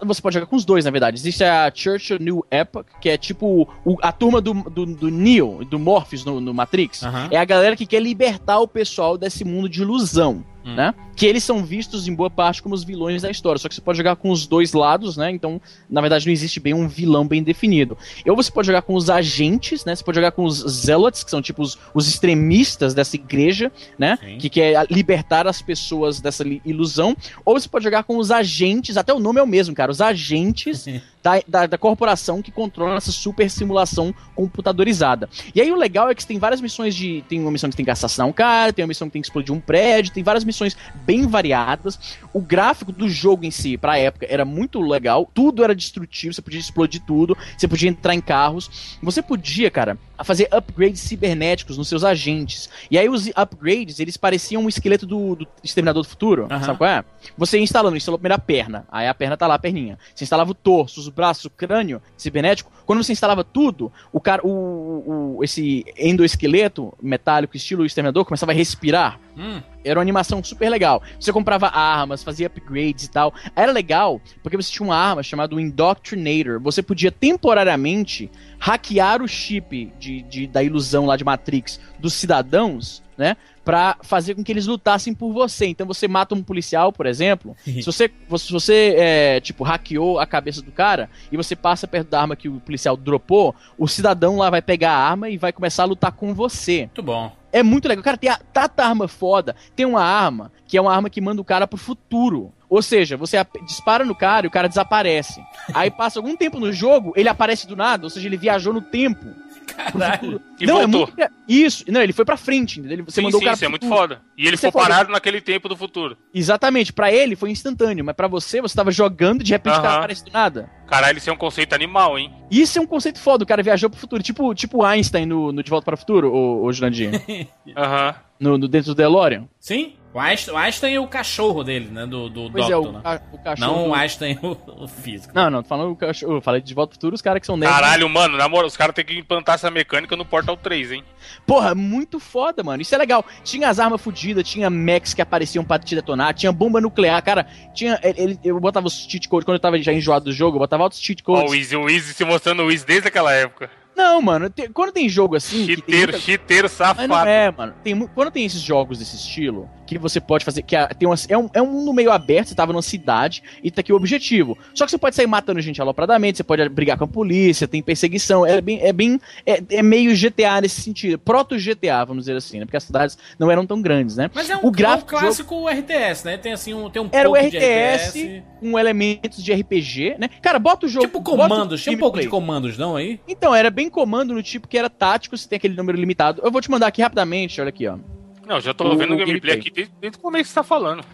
Você pode jogar com os dois, na verdade. Existe a Church of New Epoch, que é tipo o- a turma do, do, do Neo, do Morpheus no, no Matrix. Aham. É a galera que quer libertar o pessoal desse mundo de ilusão, Hum. né? que eles são vistos em boa parte como os vilões da história. Só que você pode jogar com os dois lados, né? Então, na verdade, não existe bem um vilão bem definido. Ou você pode jogar com os agentes, né? Você pode jogar com os zealots, que são tipo os, os extremistas dessa igreja, né? Sim. Que quer libertar as pessoas dessa ilusão. Ou você pode jogar com os agentes, até o nome é o mesmo, cara. Os agentes da, da, da corporação que controla essa super simulação computadorizada. E aí o legal é que você tem várias missões de. Tem uma missão que você tem que assassinar um cara, tem uma missão que tem que explodir um prédio, tem várias missões bem variadas. O gráfico do jogo em si, pra época, era muito legal. Tudo era destrutivo, você podia explodir tudo, você podia entrar em carros. Você podia, cara, fazer upgrades cibernéticos nos seus agentes. E aí os upgrades, eles pareciam um esqueleto do, do Exterminador do Futuro. Aham. Sabe qual é? Você ia instalando, instalou a primeira perna. Aí a perna tá lá, a perninha. Você instalava o torso, os braços, o crânio cibernético. Quando você instalava tudo, o cara, o, o- esse endoesqueleto metálico, estilo Exterminador, começava a respirar. Hum. Era uma animação super legal. Você comprava armas, fazia upgrades e tal. Era legal porque você tinha uma arma chamada Indoctrinator. Você podia temporariamente hackear o chip de, de- da ilusão lá de Matrix dos cidadãos, né? Pra fazer com que eles lutassem por você. Então você mata um policial, por exemplo. se você, se você é, tipo, hackeou a cabeça do cara e você passa perto da arma que o policial dropou, o cidadão lá vai pegar a arma e vai começar a lutar com você. Muito bom. É muito legal. Cara, tem a tata arma foda. Tem uma arma que é uma arma que manda o cara pro futuro. Ou seja, você dispara no cara e o cara desaparece. Aí passa algum tempo no jogo, ele aparece do nada, ou seja, ele viajou no tempo. Caralho. E não, é voltou. muito. Isso, não, ele foi pra frente, entendeu? Ele- Você sim, mandou sim, o cara isso é muito foda. E ele Isso é foda. parado naquele tempo do futuro. Exatamente, pra ele foi instantâneo, mas pra você, você tava jogando, de repente o cara Aham. aparece do nada. Caralho, isso é um conceito animal, hein? Isso é um conceito foda, o cara viajou pro futuro, tipo, tipo Einstein no, no De Volta para o Futuro, o, o Jurandir. Aham. no, no dentro do DeLorean. Sim, o Einstein, o Einstein é o cachorro dele, né? Do, do Pois Doctor, é, o, né? ca- o cachorro. Não do- o Einstein, o, o físico. Não, não, tô falando o cachorro. Eu falei de Volta pro Futuro, os caras que são nerds. Caralho, mano, na moral, os caras têm que implantar essa mecânica no Portal 3, hein? Porra, muito foda, mano. Isso é legal. Tinha as armas fodidas, tinha mechs que apareciam pra te detonar, tinha bomba nuclear, cara. Tinha. Ele, eu botava os cheat codes, quando eu tava já enjoado do jogo, eu botava altos cheat Ó, codes. o Easy, o Easy se mostrando o Easy desde aquela época. Não, mano, te- quando tem jogo assim. tem Chiteiro, muita- chiteiro Mas safado. não é, mano. Tem, quando tem esses jogos desse estilo, que você pode fazer. que é, tem uma, é, um, é um mundo meio aberto, você tava numa cidade e tá aqui o objetivo. Só que você pode sair matando gente alopradamente, você pode brigar com a polícia, tem perseguição. É bem. É, bem é, é meio GTA nesse sentido. Proto-GTA, vamos dizer assim, né? Porque as cidades não eram tão grandes, né? Mas é um, o gráfico é um do jogo clássico RTS, né? Tem assim um, tem um era o pouco de RTS com elementos de RPG, né? Cara, bota o jogo. Tipo comandos, tinha um pouco de comandos, não aí? Então, era bem comando no tipo que era tático, você tem aquele número limitado. Eu vou te mandar aqui rapidamente, olha aqui, ó. Não, já tô O- vendo o gameplay, gameplay. aqui desde, desde o começo que você tá falando.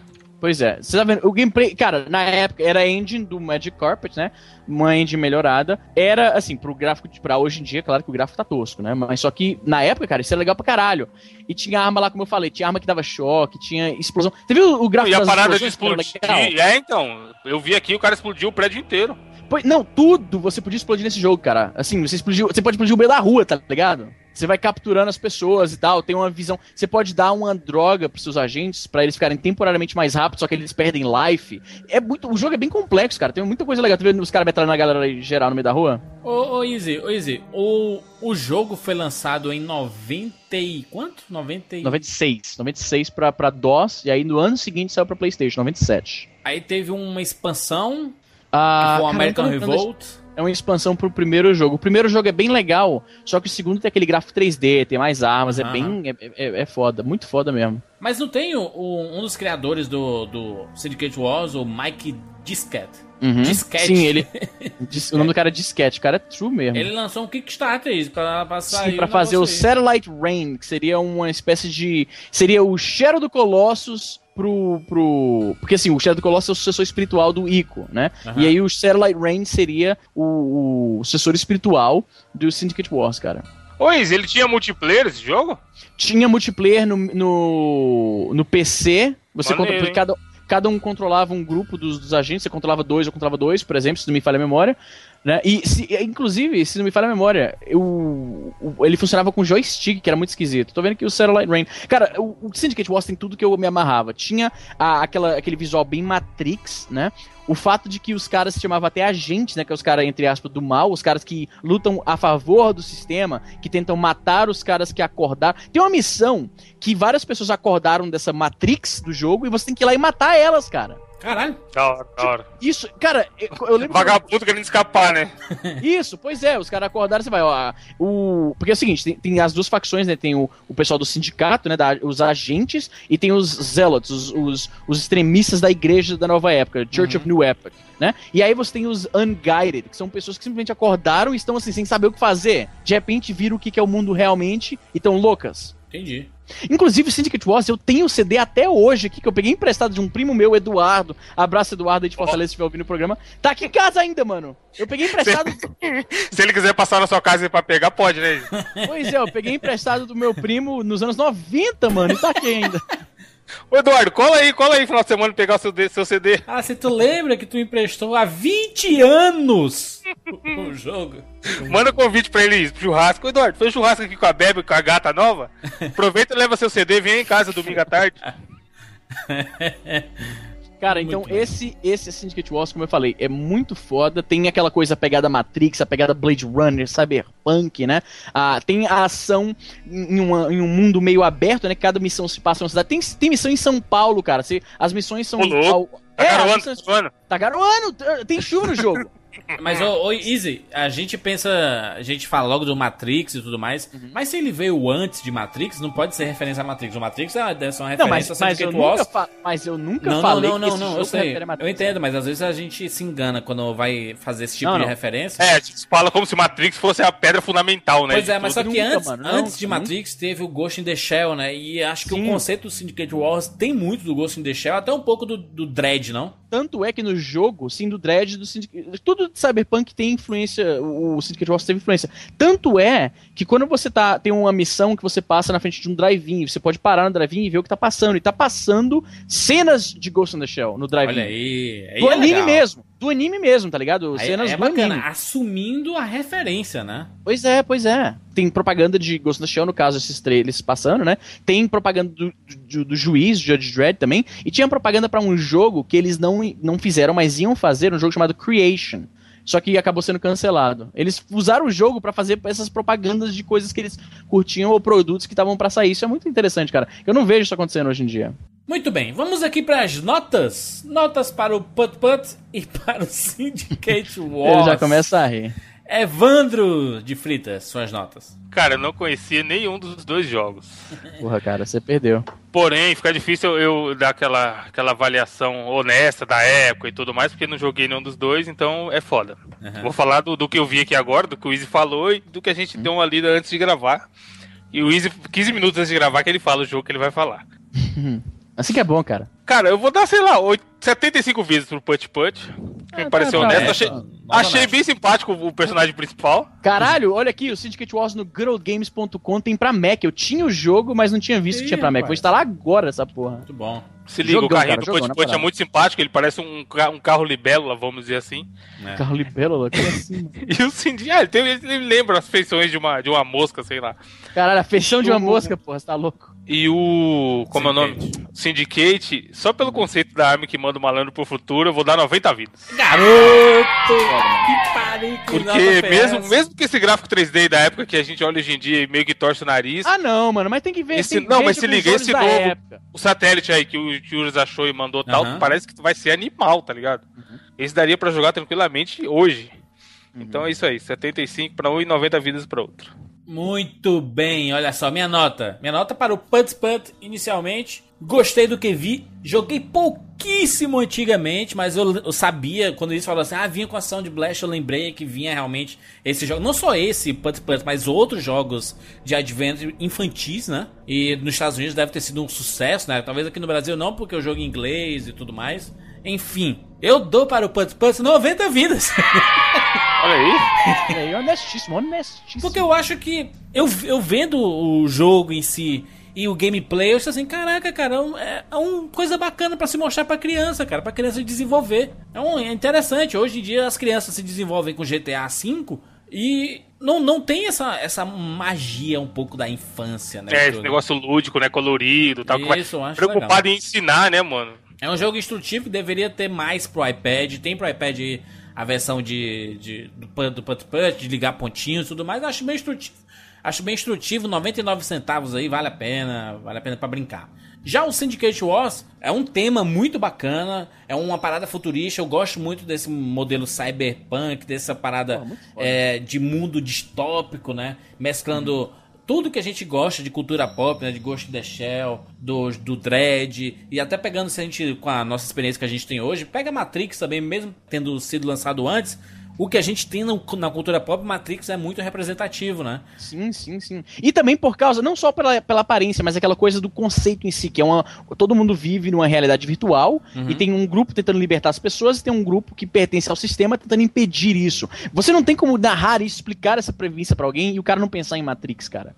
Pois é, você tá vendo? O gameplay, cara, na época era a engine do Magic Carpet, né? Uma engine melhorada. Era, assim, pro gráfico, de- pra hoje em dia, claro que o gráfico tá tosco, né? Mas só que na época, cara, isso era legal pra caralho. E tinha arma lá, como eu falei, tinha arma que dava choque, tinha explosão. Você viu o gráfico E a parada de explodir. É, então. Eu vi aqui, o cara explodiu o prédio inteiro. Pois- não, tudo você podia explodir nesse jogo, cara. Assim, você explodiu, você pode explodir o meio da rua, tá ligado? Você vai capturando as pessoas e tal, tem uma visão. Você pode dar uma droga pros seus agentes pra eles ficarem temporariamente mais rápidos, só que eles perdem life. É muito, o jogo é bem complexo, cara. Tem muita coisa legal. Tá vendo os caras metralhando a galera geral no meio da rua? Ô, ô Easy, ô Easy, o, o jogo foi lançado em 90 e... quanto? 90 e... 96. 96 pra, pra DOS, e aí no ano seguinte saiu pra PlayStation, 97. Aí teve uma expansão, Ah, que foi o cara, American lembrando Revolt. É uma expansão pro primeiro jogo. O primeiro jogo é bem legal, só que o segundo tem aquele gráfico 3D, tem mais armas, é Aham. bem. É, é, é foda, muito foda mesmo. Mas não tem o, o- um dos criadores do, do Syndicate Wars, o Mike Diskett. Uhum. Disquete. Sim, ele. O nome do cara é Disquete, o cara é true mesmo. Ele lançou um Kickstarter isso, pra, pra sair Sim, pra fazer o. Satellite Rain, que seria uma espécie de. Seria o Shadow do Colossus pro. pro... Porque assim, o Shadow do Colossus é o sucessor espiritual do Ico, né? Aham. E aí o Satellite Rain seria o, o sucessor espiritual do Syndicate Wars, cara. Easy, ele tinha multiplayer esse jogo? Tinha multiplayer no, no, no PC. Você Maneiro, hein? cada, cada um controlava um grupo dos, dos agentes. Você controlava dois, eu controlava dois, por exemplo, se não me falha a memória. Né? E, se- inclusive, se não me falha a memória, eu, ele funcionava com joystick, que era muito esquisito. Tô vendo aqui o Satellite Rain. Cara, o, o Syndicate Wars tem tudo que eu me amarrava. Tinha a- aquela, aquele visual bem Matrix, né? O fato de que os caras se chamavam até agentes, né? Que é os caras, entre aspas, do mal, os caras que lutam a favor do sistema, que tentam matar os caras que acordaram. Tem uma missão que várias pessoas acordaram dessa Matrix do jogo e você tem que ir lá e matar elas, cara. Caralho. Da hora, da hora. Isso, cara, eu, eu lembro. Vagabundo querendo escapar, né? Isso, pois é, os caras acordaram, você vai, ó, o... Porque é o seguinte, tem, tem as duas facções, né, tem o, o pessoal do sindicato, né, da- os agentes, e tem os zealots, os, os, os extremistas da igreja da nova época, Church of New Epoch, né, e aí você tem os unguided, que são pessoas que simplesmente acordaram e estão assim, sem saber o que fazer, de repente viram o que que é o mundo realmente e estão loucas. Entendi. Inclusive, Syndicate Wars, eu tenho o CD até hoje aqui, que eu peguei emprestado de um primo meu, Eduardo. Abraço, Eduardo, aí de Fortaleza, se estiver ouvindo o programa. Tá aqui em casa ainda, mano. Eu peguei emprestado. Se ele quiser passar na sua casa pra pegar, pode, né? pois é, eu peguei emprestado do meu primo nos anos 90, mano, e tá aqui ainda. Ô, Eduardo, cola aí, cola aí no final de semana pegar o seu, seu CD. Ah, você tu lembra que tu emprestou há 20 anos o jogo? Manda convite pra ele, churrasco. Ô, Eduardo, foi churrasco aqui com a Bebe, com a gata nova. Aproveita e leva seu CD vem em casa domingo à tarde. Cara, então Muito bem. esse esse Syndicate Wars, como eu falei, é muito foda. Tem aquela coisa a pegada Matrix, a pegada Blade Runner, Cyberpunk, né? Ah, tem a ação em, uma- em um mundo meio aberto, né? Cada missão se passa em uma cidade. Tem, tem missão em São Paulo, cara. Se- as missões são. Ô, louco. ao- Tá é, as garoando, missões- tá garoando. tá garoando, tem chuva no jogo. Mas, ô, ô, Easy, a gente pensa. A gente fala logo do Matrix e tudo mais. Uhum. Mas se ele veio antes de Matrix, não pode ser referência a Matrix. O Matrix é uma, ser uma Não, mas, referência a mas, eu Syndicate nunca fa- mas eu nunca Não, não, falei não, que não, não, jogo eu se sei. a. Eu entendo, mas às vezes a gente se engana quando vai fazer esse tipo Não, de não. referência. É, tipo, fala como se Matrix fosse a pedra fundamental, né? Pois é, mas só que Nunca, antes, mano, não, antes de. Matrix teve o Ghost in the Shell, né? E acho que Sim. o conceito do Syndicate Wars tem muito do Ghost in the Shell, até um pouco do, do Dread, não? Tanto é que no jogo, sim, do Dread, do Syndicate, tudo de Cyberpunk tem influência, o Syndicate Wars teve influência. Tanto é que quando você tá, tem uma missão que você passa na frente de um drive-in, você pode parar no drive-in e ver o que tá passando. E tá passando cenas de Ghost in the Shell no drive-in. Olha aí. aí Do é anime legal. mesmo. Do anime mesmo, tá ligado? Aí, cenas é do bacana, anime. assumindo a referência, né? Pois é, pois é. Tem propaganda de Ghost in the Shell, no caso, esses trailers passando, né? Tem propaganda do, do, do juiz, Judge Dredd também. E tinha propaganda pra um jogo que eles não, não fizeram, mas iam fazer, um jogo chamado Creation. Só que acabou sendo cancelado. Eles usaram o jogo pra fazer essas propagandas de coisas que eles curtiam ou produtos que estavam pra sair. Isso é muito interessante, cara. Eu não vejo isso acontecendo hoje em dia. Muito bem, vamos aqui para as notas. Notas para o Put Put e para o Syndicate Wars. Ele já começa a rir. Evandro de Fritas, suas notas. Cara, eu não conhecia nenhum dos dois jogos. Porra, cara, você perdeu. Porém, fica difícil eu dar aquela, aquela avaliação honesta da época e tudo mais, porque não joguei nenhum dos dois, então é foda. Vou falar do, do que eu vi aqui agora, do que o Easy falou e do que a gente deu uma lida antes de gravar. E o Easy, 15 minutos antes de gravar, que ele fala o jogo que ele vai falar. Assim que é bom, cara. Cara, eu vou dar, sei lá, oito- 75 vezes pro Punch Punch. Que me pareceu tá, honesto. é, achei achei bem simpático o personagem principal. Caralho, olha aqui, o Syndicate Wars no GoodOldGames.com tem pra Mac. Eu tinha o jogo, mas não tinha visto que tinha pra Mac. Vou instalar agora essa porra. Muito bom. Se liga, o Jogão, carrinho cara, do jogão, Punch é muito simpático, ele parece um, um carro libélula, vamos dizer assim. Carro libélula, como assim? E o Cindy, ah, ele, tem- ele lembra as feições de uma, de uma mosca, sei lá. Caralho, a feição de uma mosca, porra, você tá louco. E o. Como é o nome? Syndicate, só pelo conceito da arma que manda o malandro pro futuro, eu vou dar 90 vidas. Garoto! Que pariu, Porque mesmo, mesmo que esse gráfico 3D da época que a gente olha hoje em dia e meio que torce o nariz, Ah, não, mano, mas tem que ver. Esse- não, mas se liga, esse novo- época. o satélite aí que o Juras achou e mandou tal, Aham. parece que vai ser animal, tá ligado? Esse daria pra jogar tranquilamente hoje. Então é isso aí, 75 pra um e 90 vidas pra outro. Muito bem, olha só, minha nota. Minha nota para o Put Put, inicialmente. Gostei do que vi. Joguei pouquíssimo antigamente, mas eu, eu sabia, quando eles falaram assim, ah, vinha com a Sound Blast, eu lembrei que vinha realmente esse jogo. Não só esse Put Put, mas outros jogos de Adventure infantis, né? E nos Estados Unidos deve ter sido um sucesso, né? Talvez aqui no Brasil não, porque eu jogo em inglês e tudo mais. Enfim, eu dou para o Put Put 90 vidas. Olha aí. E aí, honestíssimo, honestíssimo. Porque eu acho que eu, eu vendo o jogo em si E o gameplay, eu disse assim, caraca, cara, é um- é uma coisa bacana pra se mostrar pra criança, cara, pra criança desenvolver. É, um, é interessante. Hoje em dia as crianças se desenvolvem com GTA V e não, não tem essa, essa magia um pouco da infância, né? É, esse negócio lúdico, né? Colorido tal. que vai- Isso, eu acho Preocupado legal. em ensinar, né, mano? É um jogo instrutivo que deveria ter mais pro iPad. Tem pro iPad a versão de, de do Put do Put Put, de ligar pontinhos e tudo mais. Acho bem instrutivo. Acho bem instrutivo, 99 centavos aí, vale a pena, vale a pena pra brincar. Já o Syndicate Wars é um tema muito bacana, é uma parada futurista, eu gosto muito desse modelo cyberpunk, dessa parada é, de mundo distópico, né? Mesclando tudo que a gente gosta de cultura pop, né? De Ghost in the Shell, do, do Dread, e até pegando se a gente, com a nossa experiência que a gente tem hoje, pega Matrix também, mesmo tendo sido lançado antes, o que a gente tem no- na cultura pop, Matrix é muito representativo, né? Sim, sim, sim. E também por causa, não só pela, pela aparência, mas aquela coisa do conceito em si, que é uma. Todo mundo vive numa realidade virtual e tem um grupo tentando libertar as pessoas e tem um grupo que pertence ao sistema tentando impedir isso. Você não tem como narrar isso, explicar essa premissa pra alguém e o cara não pensar em Matrix, cara.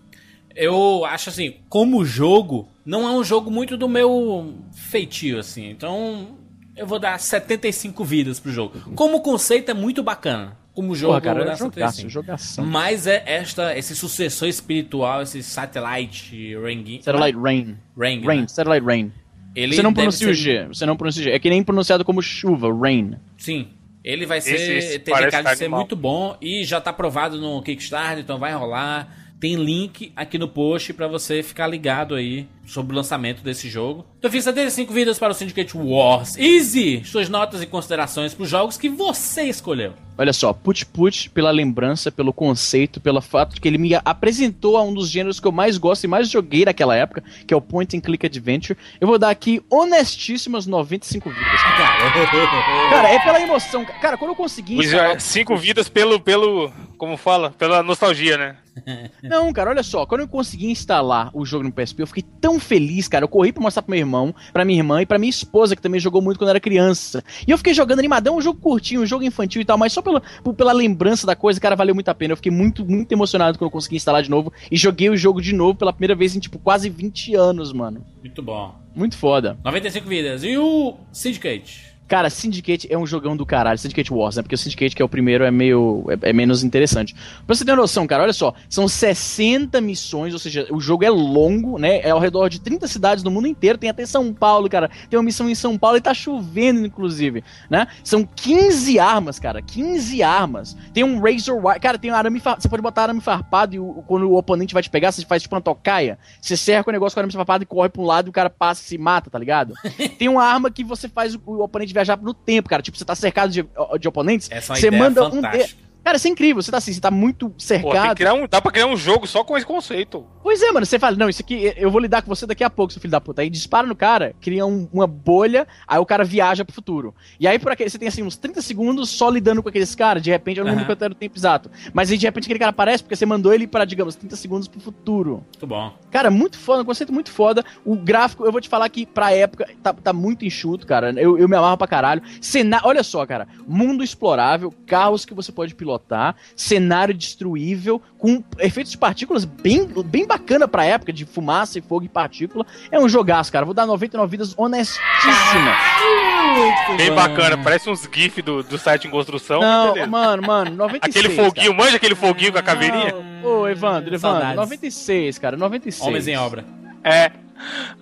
Eu acho assim, como jogo, não é um jogo muito do meu feitio, assim. Então, eu vou dar 75 vidas pro jogo. Como conceito é muito bacana. Como jogo, Porra, cara, eu vou é dar jogaço, 75. jogação. Mas é esta, esse sucessor espiritual, esse Satellite Rain. Satellite Rain. Rain. Rain, né? Satellite Rain. Ele você não pronuncia o ser- G, você não pronuncia o G. É que nem pronunciado como chuva, rain. Sim. Ele vai ser. Esse- esse tem cara de ser animal. muito bom e já tá aprovado no Kickstarter, então vai rolar. Tem link aqui no post pra você ficar ligado aí sobre o lançamento desse jogo. Então eu fiz 75 vídeos para o Syndicate Wars. Easy! Suas notas e considerações pros jogos que você escolheu. Olha só, Put Put pela lembrança, pelo conceito, pelo fato de que ele me apresentou a um dos gêneros que eu mais gosto e mais joguei naquela época, que é o Point and Click Adventure. Eu vou dar aqui honestíssimas 95 vidas. Cara, é pela emoção. Cara, quando eu consegui. Os, instalar- é, cinco vidas pelo, pelo. Como fala? Pela nostalgia, né? Não, cara, olha só, quando eu consegui instalar o jogo no PSP, eu fiquei tão feliz, cara. Eu corri pra mostrar pro meu irmão, pra minha irmã e pra minha esposa, que também jogou muito quando era criança. E eu fiquei jogando animadão, um jogo curtinho, um jogo infantil e tal, mas só pela, pela lembrança da coisa, cara, valeu muito a pena. Eu fiquei muito, muito emocionado quando eu consegui instalar de novo e joguei o jogo de novo pela primeira vez em, tipo, quase 20 anos, mano. Muito bom. Muito foda. 95 vidas. E o Syndicate? Cara, Syndicate é um jogão do caralho. Syndicate Wars, né? Porque o Syndicate, que é o primeiro, é meio. é, é menos interessante. Pra você ter uma noção, cara, olha só. São 60 missões, ou seja, o jogo é longo, né? É ao redor de 30 cidades do mundo inteiro. Tem até São Paulo, cara. Tem uma missão em São Paulo e tá chovendo, inclusive, né? São 15 armas, cara. 15 armas. Tem um Razor Wire. Cara, tem um arame farpado. Você pode botar arame farpado e o- quando o oponente vai te pegar, você faz tipo uma tocaia. Você cerca o negócio com arame farpado e corre pra um lado e o cara passa e se mata, tá ligado? tem uma arma que você faz o, o oponente viajar no tempo, cara. Tipo, você tá cercado de, de oponentes. É você manda um. de- fantástica. Cara, isso é incrível. Você tá assim, você tá muito Pô, cercado. criar um, dá pra criar um jogo só com esse conceito. Pois é, mano. Você fala, não, isso aqui eu vou lidar com você daqui a pouco, seu filho da puta. Aí dispara no cara, cria um- uma bolha, aí o cara viaja pro futuro. E aí por aquele, você tem assim uns 30 segundos só lidando com aqueles caras. De repente, eu não lembro Aham. quanto era o tempo exato. Mas aí de repente aquele cara aparece porque você mandou ele para, digamos, 30 segundos pro futuro. Muito bom. Cara, muito foda, um conceito muito foda. O gráfico, eu vou te falar que pra época tá, tá muito enxuto, cara. Eu, eu me amarro pra caralho. Cena... Olha só, cara. Mundo explorável, carros que você pode pilotar, cenário destruível, com efeitos de partículas bem, bem bacana pra época, de fumaça e fogo e partícula. É um jogaço, cara. Vou dar 99 vidas honestíssima. Bem bom. bacana, parece uns GIF do, do site em construção. Não, mano, mano, 96. Aquele foguinho, manja aquele foguinho com a caveirinha? Ô, Evandro, Evandro, Saudades. 96, cara, 96. Homens em obra. É.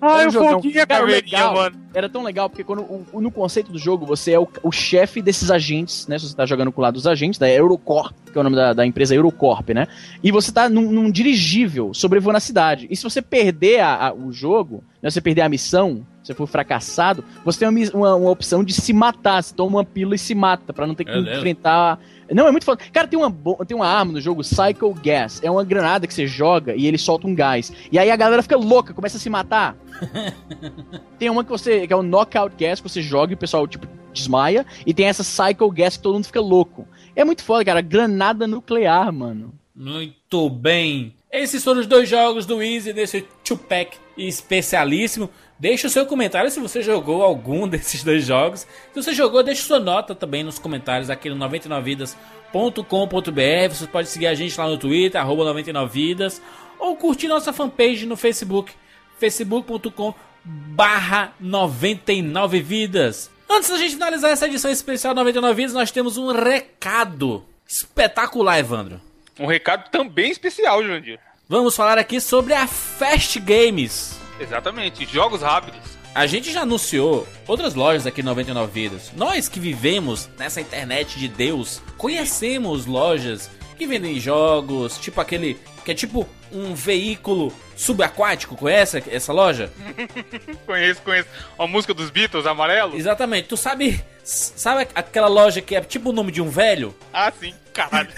Ai, Era o foguinho a Cara, legal mano. Era tão legal porque quando o- no conceito do jogo você é o, o chefe desses agentes, né? Se você tá jogando com o lado dos agentes, da Eurocorp, que é o nome da, da empresa Eurocorp, né? E você tá num, num dirigível sobrevoando a cidade. E se você perder a- a- o jogo, né, você perder a missão, você for fracassado, você tem uma, uma, uma opção de se matar. Você toma uma pílula e se mata, pra não ter que Deus. enfrentar. Não, é muito foda. Cara, tem uma, tem uma arma no jogo, Psycho Gas. É uma granada que você joga e ele solta um gás. E aí a galera fica louca, começa a se matar. Tem uma que você. que é o Knockout Gas, que você joga e o pessoal, tipo, desmaia. E tem essa Psycho Gas que todo mundo fica louco. É muito foda, cara. Granada nuclear, mano. Muito bem. Esses foram os dois jogos do Easy desse Tupac especialíssimo. Deixe o seu comentário se você jogou algum desses dois jogos. Se você jogou, deixe sua nota também nos comentários aqui no 99vidas.com.br. Você pode seguir a gente lá no Twitter, arroba 99vidas, ou curtir nossa fanpage no Facebook, facebook.com barra 99 vidas. Antes da gente finalizar essa edição especial 99 vidas, nós temos um recado espetacular, Evandro. Um recado também especial, Jurandir. Vamos falar aqui sobre a Fast Games. Exatamente, jogos rápidos. A gente já anunciou outras lojas aqui no 99 Vidas. Nós que vivemos nessa internet de Deus, conhecemos lojas que vendem jogos, tipo aquele que é tipo um veículo subaquático. Conhece essa loja? Conheço, conheço. A música dos Beatles, amarelo? Exatamente. Tu sabe, sabe aquela loja que é tipo o nome de um velho? Ah, sim, caralho.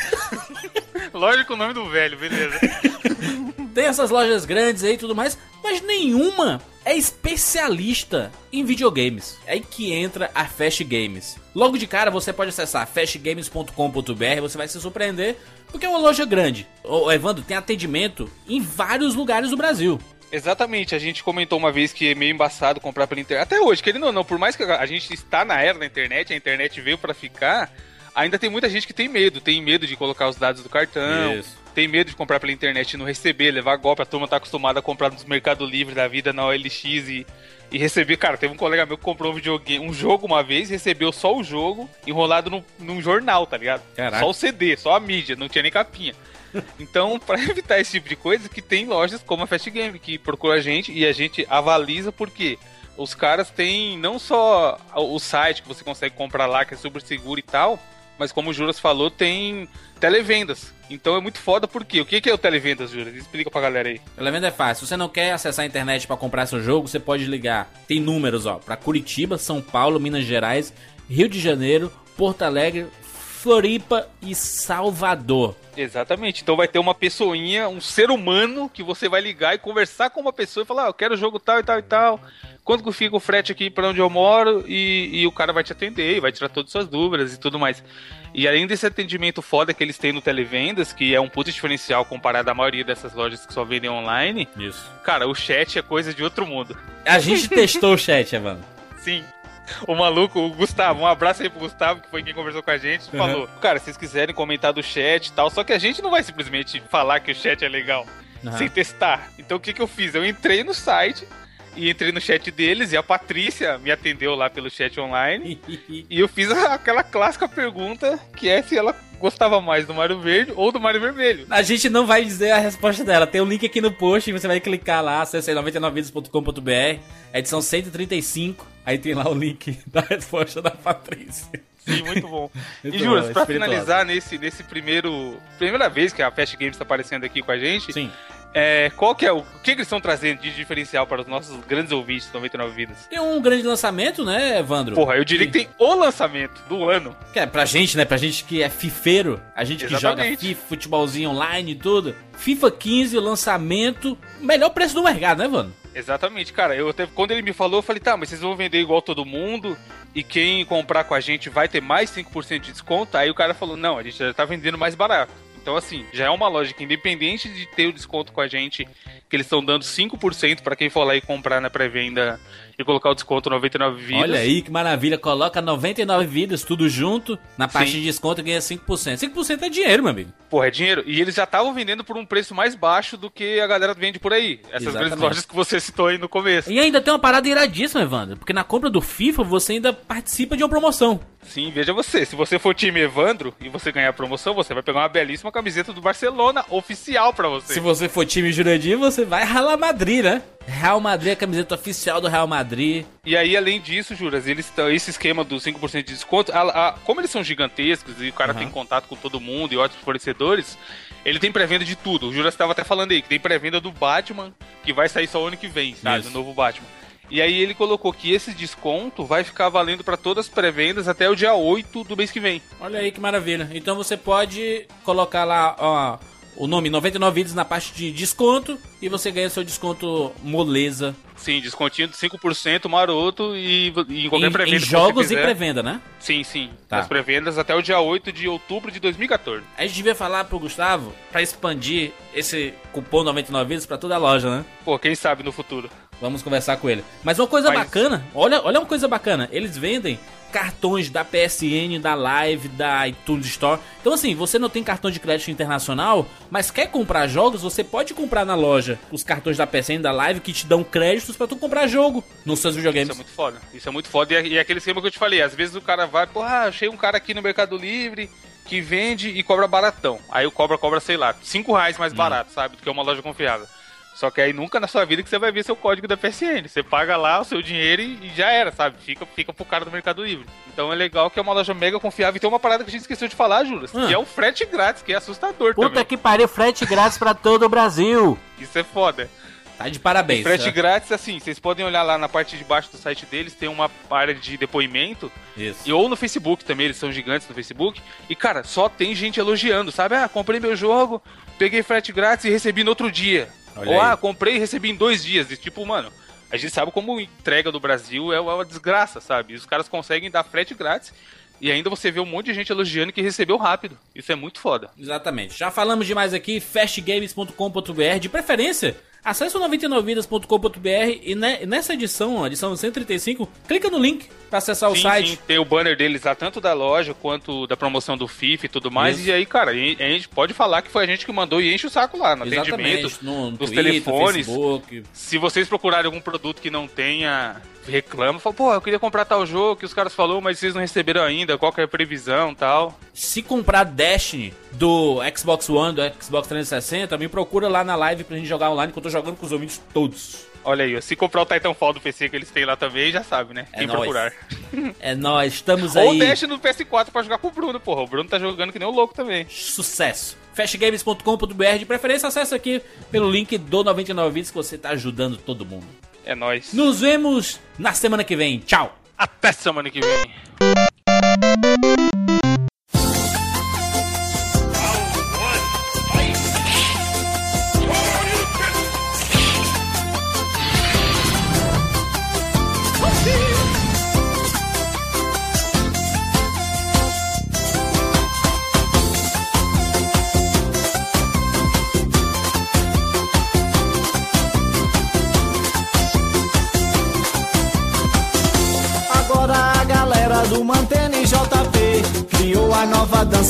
Lógico o nome do velho, beleza. Tem essas lojas grandes aí e tudo mais, mas nenhuma é especialista em videogames. É aí que entra a Fast Games. Logo de cara você pode acessar fastgames.com.br, você vai se surpreender, porque é uma loja grande. Ô Evandro, tem atendimento em vários lugares do Brasil. Exatamente, a gente comentou uma vez que é meio embaçado comprar pela internet. Até hoje, querendo ou não, por mais que a gente está na era da internet, a internet veio para ficar, ainda tem muita gente que tem medo, tem medo de colocar os dados do cartão, Isso. Tem medo de comprar pela internet e não receber, levar golpe. A turma tá acostumada a comprar nos Mercado Livre da vida, na OLX e, e receber. Cara, teve um colega meu que comprou um, videogame, um jogo uma vez recebeu só o jogo enrolado num, num jornal, tá ligado? Caraca. Só o CD, só a mídia, não tinha nem capinha. Então, para evitar esse tipo de coisa, que tem lojas como a Fast Game que procura a gente e a gente avaliza porque os caras têm não só o site que você consegue comprar lá, que é super seguro e tal, mas como o Juras falou, tem televendas. Então é muito foda porque o que que é o televendas, Juras? Explica pra galera aí. Menos é fácil. Se você não quer acessar a internet para comprar seu jogo, você pode ligar. Tem números, ó, para Curitiba, São Paulo, Minas Gerais, Rio de Janeiro, Porto Alegre, Floripa e Salvador. Exatamente. Então vai ter uma pessoinha, um ser humano que você vai ligar e conversar com uma pessoa e falar: ah, eu quero jogo tal e tal e tal. Quanto que fica o frete aqui para onde eu moro? E, e o cara vai te atender, e vai tirar todas as suas dúvidas e tudo mais. E além desse atendimento foda que eles têm no Televendas, que é um puto diferencial comparado à maioria dessas lojas que só vendem online, Isso. cara, o chat é coisa de outro mundo. A gente testou o chat, Evandro. Sim. O maluco, o Gustavo, um abraço aí pro Gustavo, que foi quem conversou com a gente, falou: Cara, se vocês quiserem comentar do chat e tal, só que a gente não vai simplesmente falar que o chat é legal Aham. sem testar. Então o que, que eu fiz? Eu entrei no site e entrei no chat deles e a Patrícia me atendeu lá pelo chat online. E eu fiz aquela clássica pergunta que é se ela gostava mais do Mario Verde ou do Mario Vermelho. A gente não vai dizer a resposta dela. Tem um link aqui no post e você vai clicar lá, acesse aí 99vidas.com.br, edição 135. Aí tem lá o link da resposta da Patrícia. Sim, muito bom. Muito e Juras, bom, pra finalizar nesse, nesse primeiro. Primeira vez que a Fast Games tá aparecendo aqui com a gente, Sim. É, qual que é o. O que, que eles estão trazendo de diferencial para os nossos grandes ouvintes do 99 Vidas? Tem um grande lançamento, né, Evandro? Porra, eu diria que tem o lançamento do ano. Que é pra gente, né? Pra gente que é fifeiro, a gente que joga Exatamente. FIFA, futebolzinho online e tudo. FIFA 15, lançamento, melhor preço do mercado, né, Evandro? Exatamente, cara. Eu até, quando ele me falou, eu falei, tá, mas vocês vão vender igual todo mundo e quem comprar com a gente vai ter mais 5% de desconto. Aí o cara falou, não, a gente já tá vendendo mais barato. Então, assim, já é uma que, independente de ter o desconto com a gente, que eles estão dando 5% pra quem for lá e comprar na pré-venda e colocar o desconto 99 vidas. Olha aí que maravilha, coloca 99 vidas, tudo junto, na parte Sim. de desconto e ganha 5%. 5% é dinheiro, meu amigo. Porra, é dinheiro. E eles já estavam vendendo por um preço mais baixo do que a galera vende por aí. Essas Exatamente. grandes lojas que você citou aí no começo. E ainda tem uma parada iradíssima, Evandro, porque na compra do FIFA você ainda participa de uma promoção. Sim, veja você. Se você for time Evandro e você ganhar a promoção, você vai pegar uma belíssima camiseta do Barcelona oficial pra você. Se você for time Jurandir, você vai Real Madrid, né? Real Madrid, é a camiseta oficial do Real Madrid. E aí, além disso, Juras, eles esse esquema do 5% de desconto, a- a- como eles são gigantescos e o cara Aham. tem contato com todo mundo e ótimos fornecedores, ele tem pré-venda de tudo. O Juras estava até falando aí que tem pré-venda do Batman, que vai sair só o ano que vem, sabe? Isso. O novo Batman. E aí ele colocou que esse desconto vai ficar valendo para todas as pré-vendas até o dia 8 do mês que vem. Olha aí que maravilha. Então você pode colocar lá, ó, o nome 99 vídeos na parte de desconto e você ganha seu desconto moleza Sim, descontinho de 5% maroto e, e em qualquer pré-venda em jogos e pré-venda, né? Sim, sim. Tá. As pré-vendas até o dia 8 de outubro de 2014. A gente devia falar pro Gustavo pra expandir esse cupom 99 vidas pra toda a loja, né? Pô, quem sabe no futuro. Vamos conversar com ele. Mas uma coisa Mas- bacana, olha, olha uma coisa bacana. Eles vendem cartões da PSN, da Live, da iTunes Store. Então assim, você não tem cartão de crédito internacional, mas quer comprar jogos, você pode comprar na loja os cartões da PSN, da Live que te dão créditos pra tu comprar jogo nos seus videogames. Isso é muito foda. Isso é muito foda. E é, e é aquele esquema que eu te falei. Às vezes o cara vai, porra, achei um cara aqui no Mercado Livre que vende e cobra baratão. Aí o cobra cobra, sei lá, 5 reais mais barato, sabe? Do que uma loja confiável. Só que aí nunca na sua vida que você vai ver seu código da PSN. Você paga lá o seu dinheiro e, e já era, sabe? Fica, fica pro cara do Mercado Livre. Então é legal que é uma loja mega confiável. E tem uma parada que a gente esqueceu de falar, Juras, Ah. que é o frete grátis, que é assustador Puta também. que pariu, frete grátis pra todo o Brasil. Isso é foda. Tá de parabéns. Frete tá? grátis, assim, vocês podem olhar lá na parte de baixo do site deles, tem uma área de depoimento. Isso. E ou no Facebook também, eles são gigantes no Facebook. E, cara, só tem gente elogiando, sabe? Ah, comprei meu jogo, peguei frete grátis e recebi no outro dia. Olha ou, aí. ah, comprei e recebi em dois dias. E, tipo, mano, a gente sabe como entrega do Brasil é uma desgraça, sabe? E os caras conseguem dar frete grátis e ainda você vê um monte de gente elogiando que recebeu rápido. Isso é muito foda. Exatamente. Já falamos demais aqui, fastgames.com.br. De preferência, acesse o 99vidas.com.br e ne- nessa edição, a edição 135, clica no link pra acessar o Sim, site. sim, tem o banner deles lá, tanto da loja quanto da promoção do FIFA e tudo mais. Isso. E aí, cara, a gente pode falar que foi a gente que mandou e enche o saco lá no atendimento. Exatamente, no, no dos Twitter, telefones. Facebook. Se vocês procurarem algum produto que não tenha, reclama, fala, pô, eu queria comprar tal jogo que os caras falaram, mas vocês não receberam ainda, qual que é a previsão tal. Se comprar Destiny do Xbox One, do Xbox 360, me procura lá na live pra gente jogar online, que eu tô jogando com os ouvintes todos. Olha aí, se comprar o Titanfall do PC que eles têm lá também, já sabe, né? É Quem nóis. procurar. É nóis, estamos Ou aí. deixa no PS4 pra jogar com o Bruno, porra. O Bruno tá jogando que nem um louco também. Sucesso. Fastgames.com.br, de preferência acessa aqui pelo link do 99 vídeos que você tá ajudando todo mundo. É nóis. Nos vemos na semana que vem. Tchau. Até semana que vem.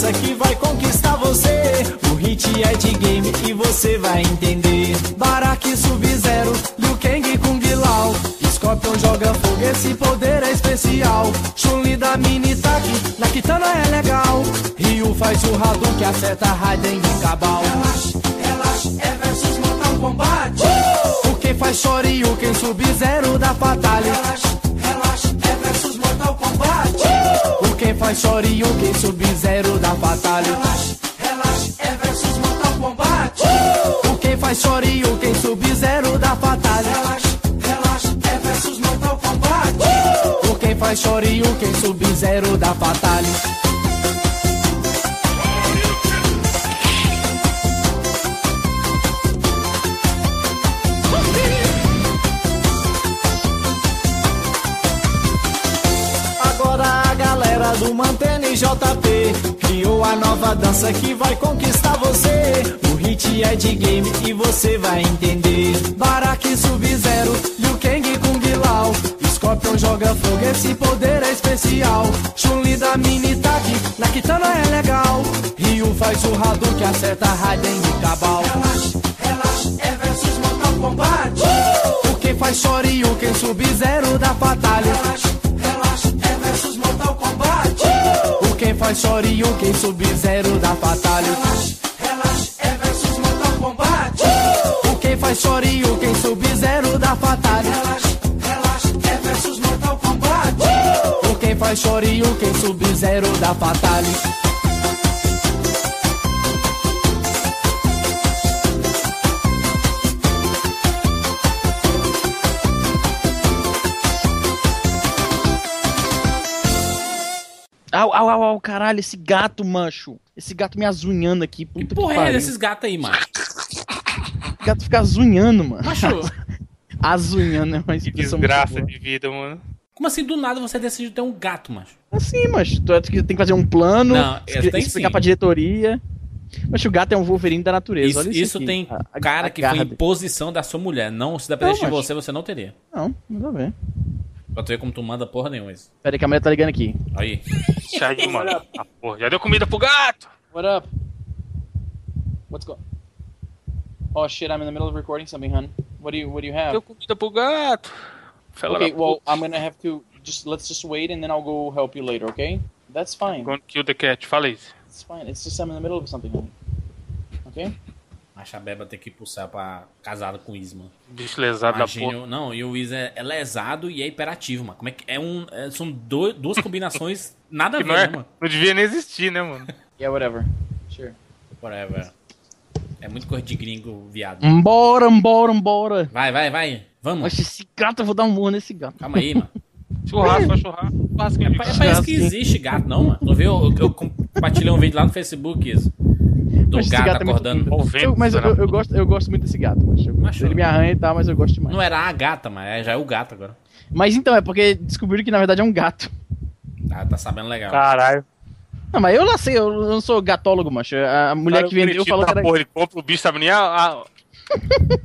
Dança que vai conquistar você. O hit é de game e você vai entender. Baraki Sub-Zero, Liu Kang Kung Lao. Scorpion joga fogo, esse poder é especial. Chun-Li da Mini Tak, na Kitana é legal. Ryu faz o Hadouken, acerta Raiden e Cabal. Relaxa, relaxa, é versus Mortal Kombat. O quem faz Shoryuken, Sub-Zero da relaxa, Quem faz Shoryuken, Sub-Zero da Fatalha. Relaxa, relaxa, é versus Mortal Kombat. O quem faz Shoryuken, Sub-Zero da Fatalha. Relaxa, relaxa, é versus Mortal Kombat. O quem faz Shoryuken, Sub-Zero da Fatalha. A dança que vai conquistar você. O hit é de game e você vai entender. Baraki Sub-Zero, Liu Kang Kung Lao. Scorpion joga fogo, esse poder é especial. Chun-Li da Mini Tak, na Kitana é legal. Ryu faz o Hadouken, acerta Raiden e Cabal. Relaxa, relaxa, é versus Mortal Kombat. O quem faz Shoryuken, Sub-Zero da Fatalha. O quem faz Shoryuken, Sub-Zero da Fatalha. Relaxa, relaxa, é versus Mortal Kombat. O quem faz Shoryuken, Sub-Zero da Fatalha. Relaxa, relaxa, é versus Mortal Kombat. O quem faz Shoryuken, Sub-Zero da Fatalha. Au, au, au, caralho, esse gato, mancho. Esse gato me azunhando aqui, puta que, Porra, é pariu. desses gatos aí, mano. Esse gato fica azunhando, mano. Macho, Azunhando é uma Que expressão muito desgraça boa. de vida, mano. como assim do nada você decidiu ter um gato, macho? Assim, mas tu tem que fazer um plano, Não, expli- tem explicar sim. pra diretoria. Mas o gato é um Wolverine da natureza. Isso, olha isso aqui. tem A- cara a que foi garra em dele. posição da sua mulher. Não, se dependesse Não, de você, você não teria. Não, nada a ver. Pra tu ver como tu manda porra nenhuma isso. Pera aí que a mulher tá ligando aqui. Aí. Aí, mano. Ah, porra, já deu comida pro gato. What up? What's going Oh shit, I'm in the middle of recording something, hun. What do you what do you have? Deu comida pro gato. Fela Okay, well. I'm gonna have to just let's just wait and then I'll go help you later, okay? That's fine. Gonna kill the cat. Fala isso. It's fine. It's just I'm in the middle of something, honey. Okay? Acha a Beba ter que ir pro céu pra casada com o Isma. Bicho lesado da porra. não, e o Wiz é, é lesado e é hiperativo, mano. Como é que é um. é- são do- duas combinações nada a ver, não, né, mano? não devia nem existir, né, mano? Yeah, whatever. Sure. Whatever. É muito coisa de gringo, viado. Embora, embora, embora. Vai, vai, vai. Vamos. Oxe, esse gato, eu vou dar um murro nesse gato. Calma aí, mano. Churrasco, faz churrasco. É, é parece que existe gato, não, mano. Tu viu? Eu, eu compartilhei um vídeo lá no Facebook, isso. Do Mas gato, gato é muito acordando. vento, Eu- mas eu, será? eu gosto, eu gosto muito desse gato, mas eu- Macho. ele me arranha e tal, mas eu gosto demais. Não era a gata, mas é, já é o gato agora. Mas então, é porque descobriram que na verdade é um gato. Tá, tá sabendo legal. Caralho. Não, mas eu lá sei, eu eu não sou gatólogo, macho. A mulher Cara, que vendeu falou que era. Porra, ele compra o bicho, sabe nem a...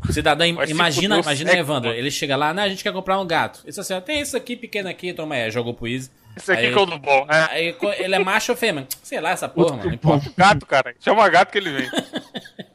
Cidadão, se imagina, imagina Evandro. Ele chega lá, né? A gente quer comprar um gato. Isso assim, ó, tem esse aqui pequeno aqui, toma aí, jogou pro Easy. Esse aqui Aí- que é o do bom. É. Aí ele é macho ou fêmea? Sei lá, essa porra, mano. Não importa. Gato, cara. Chama gato que ele vem.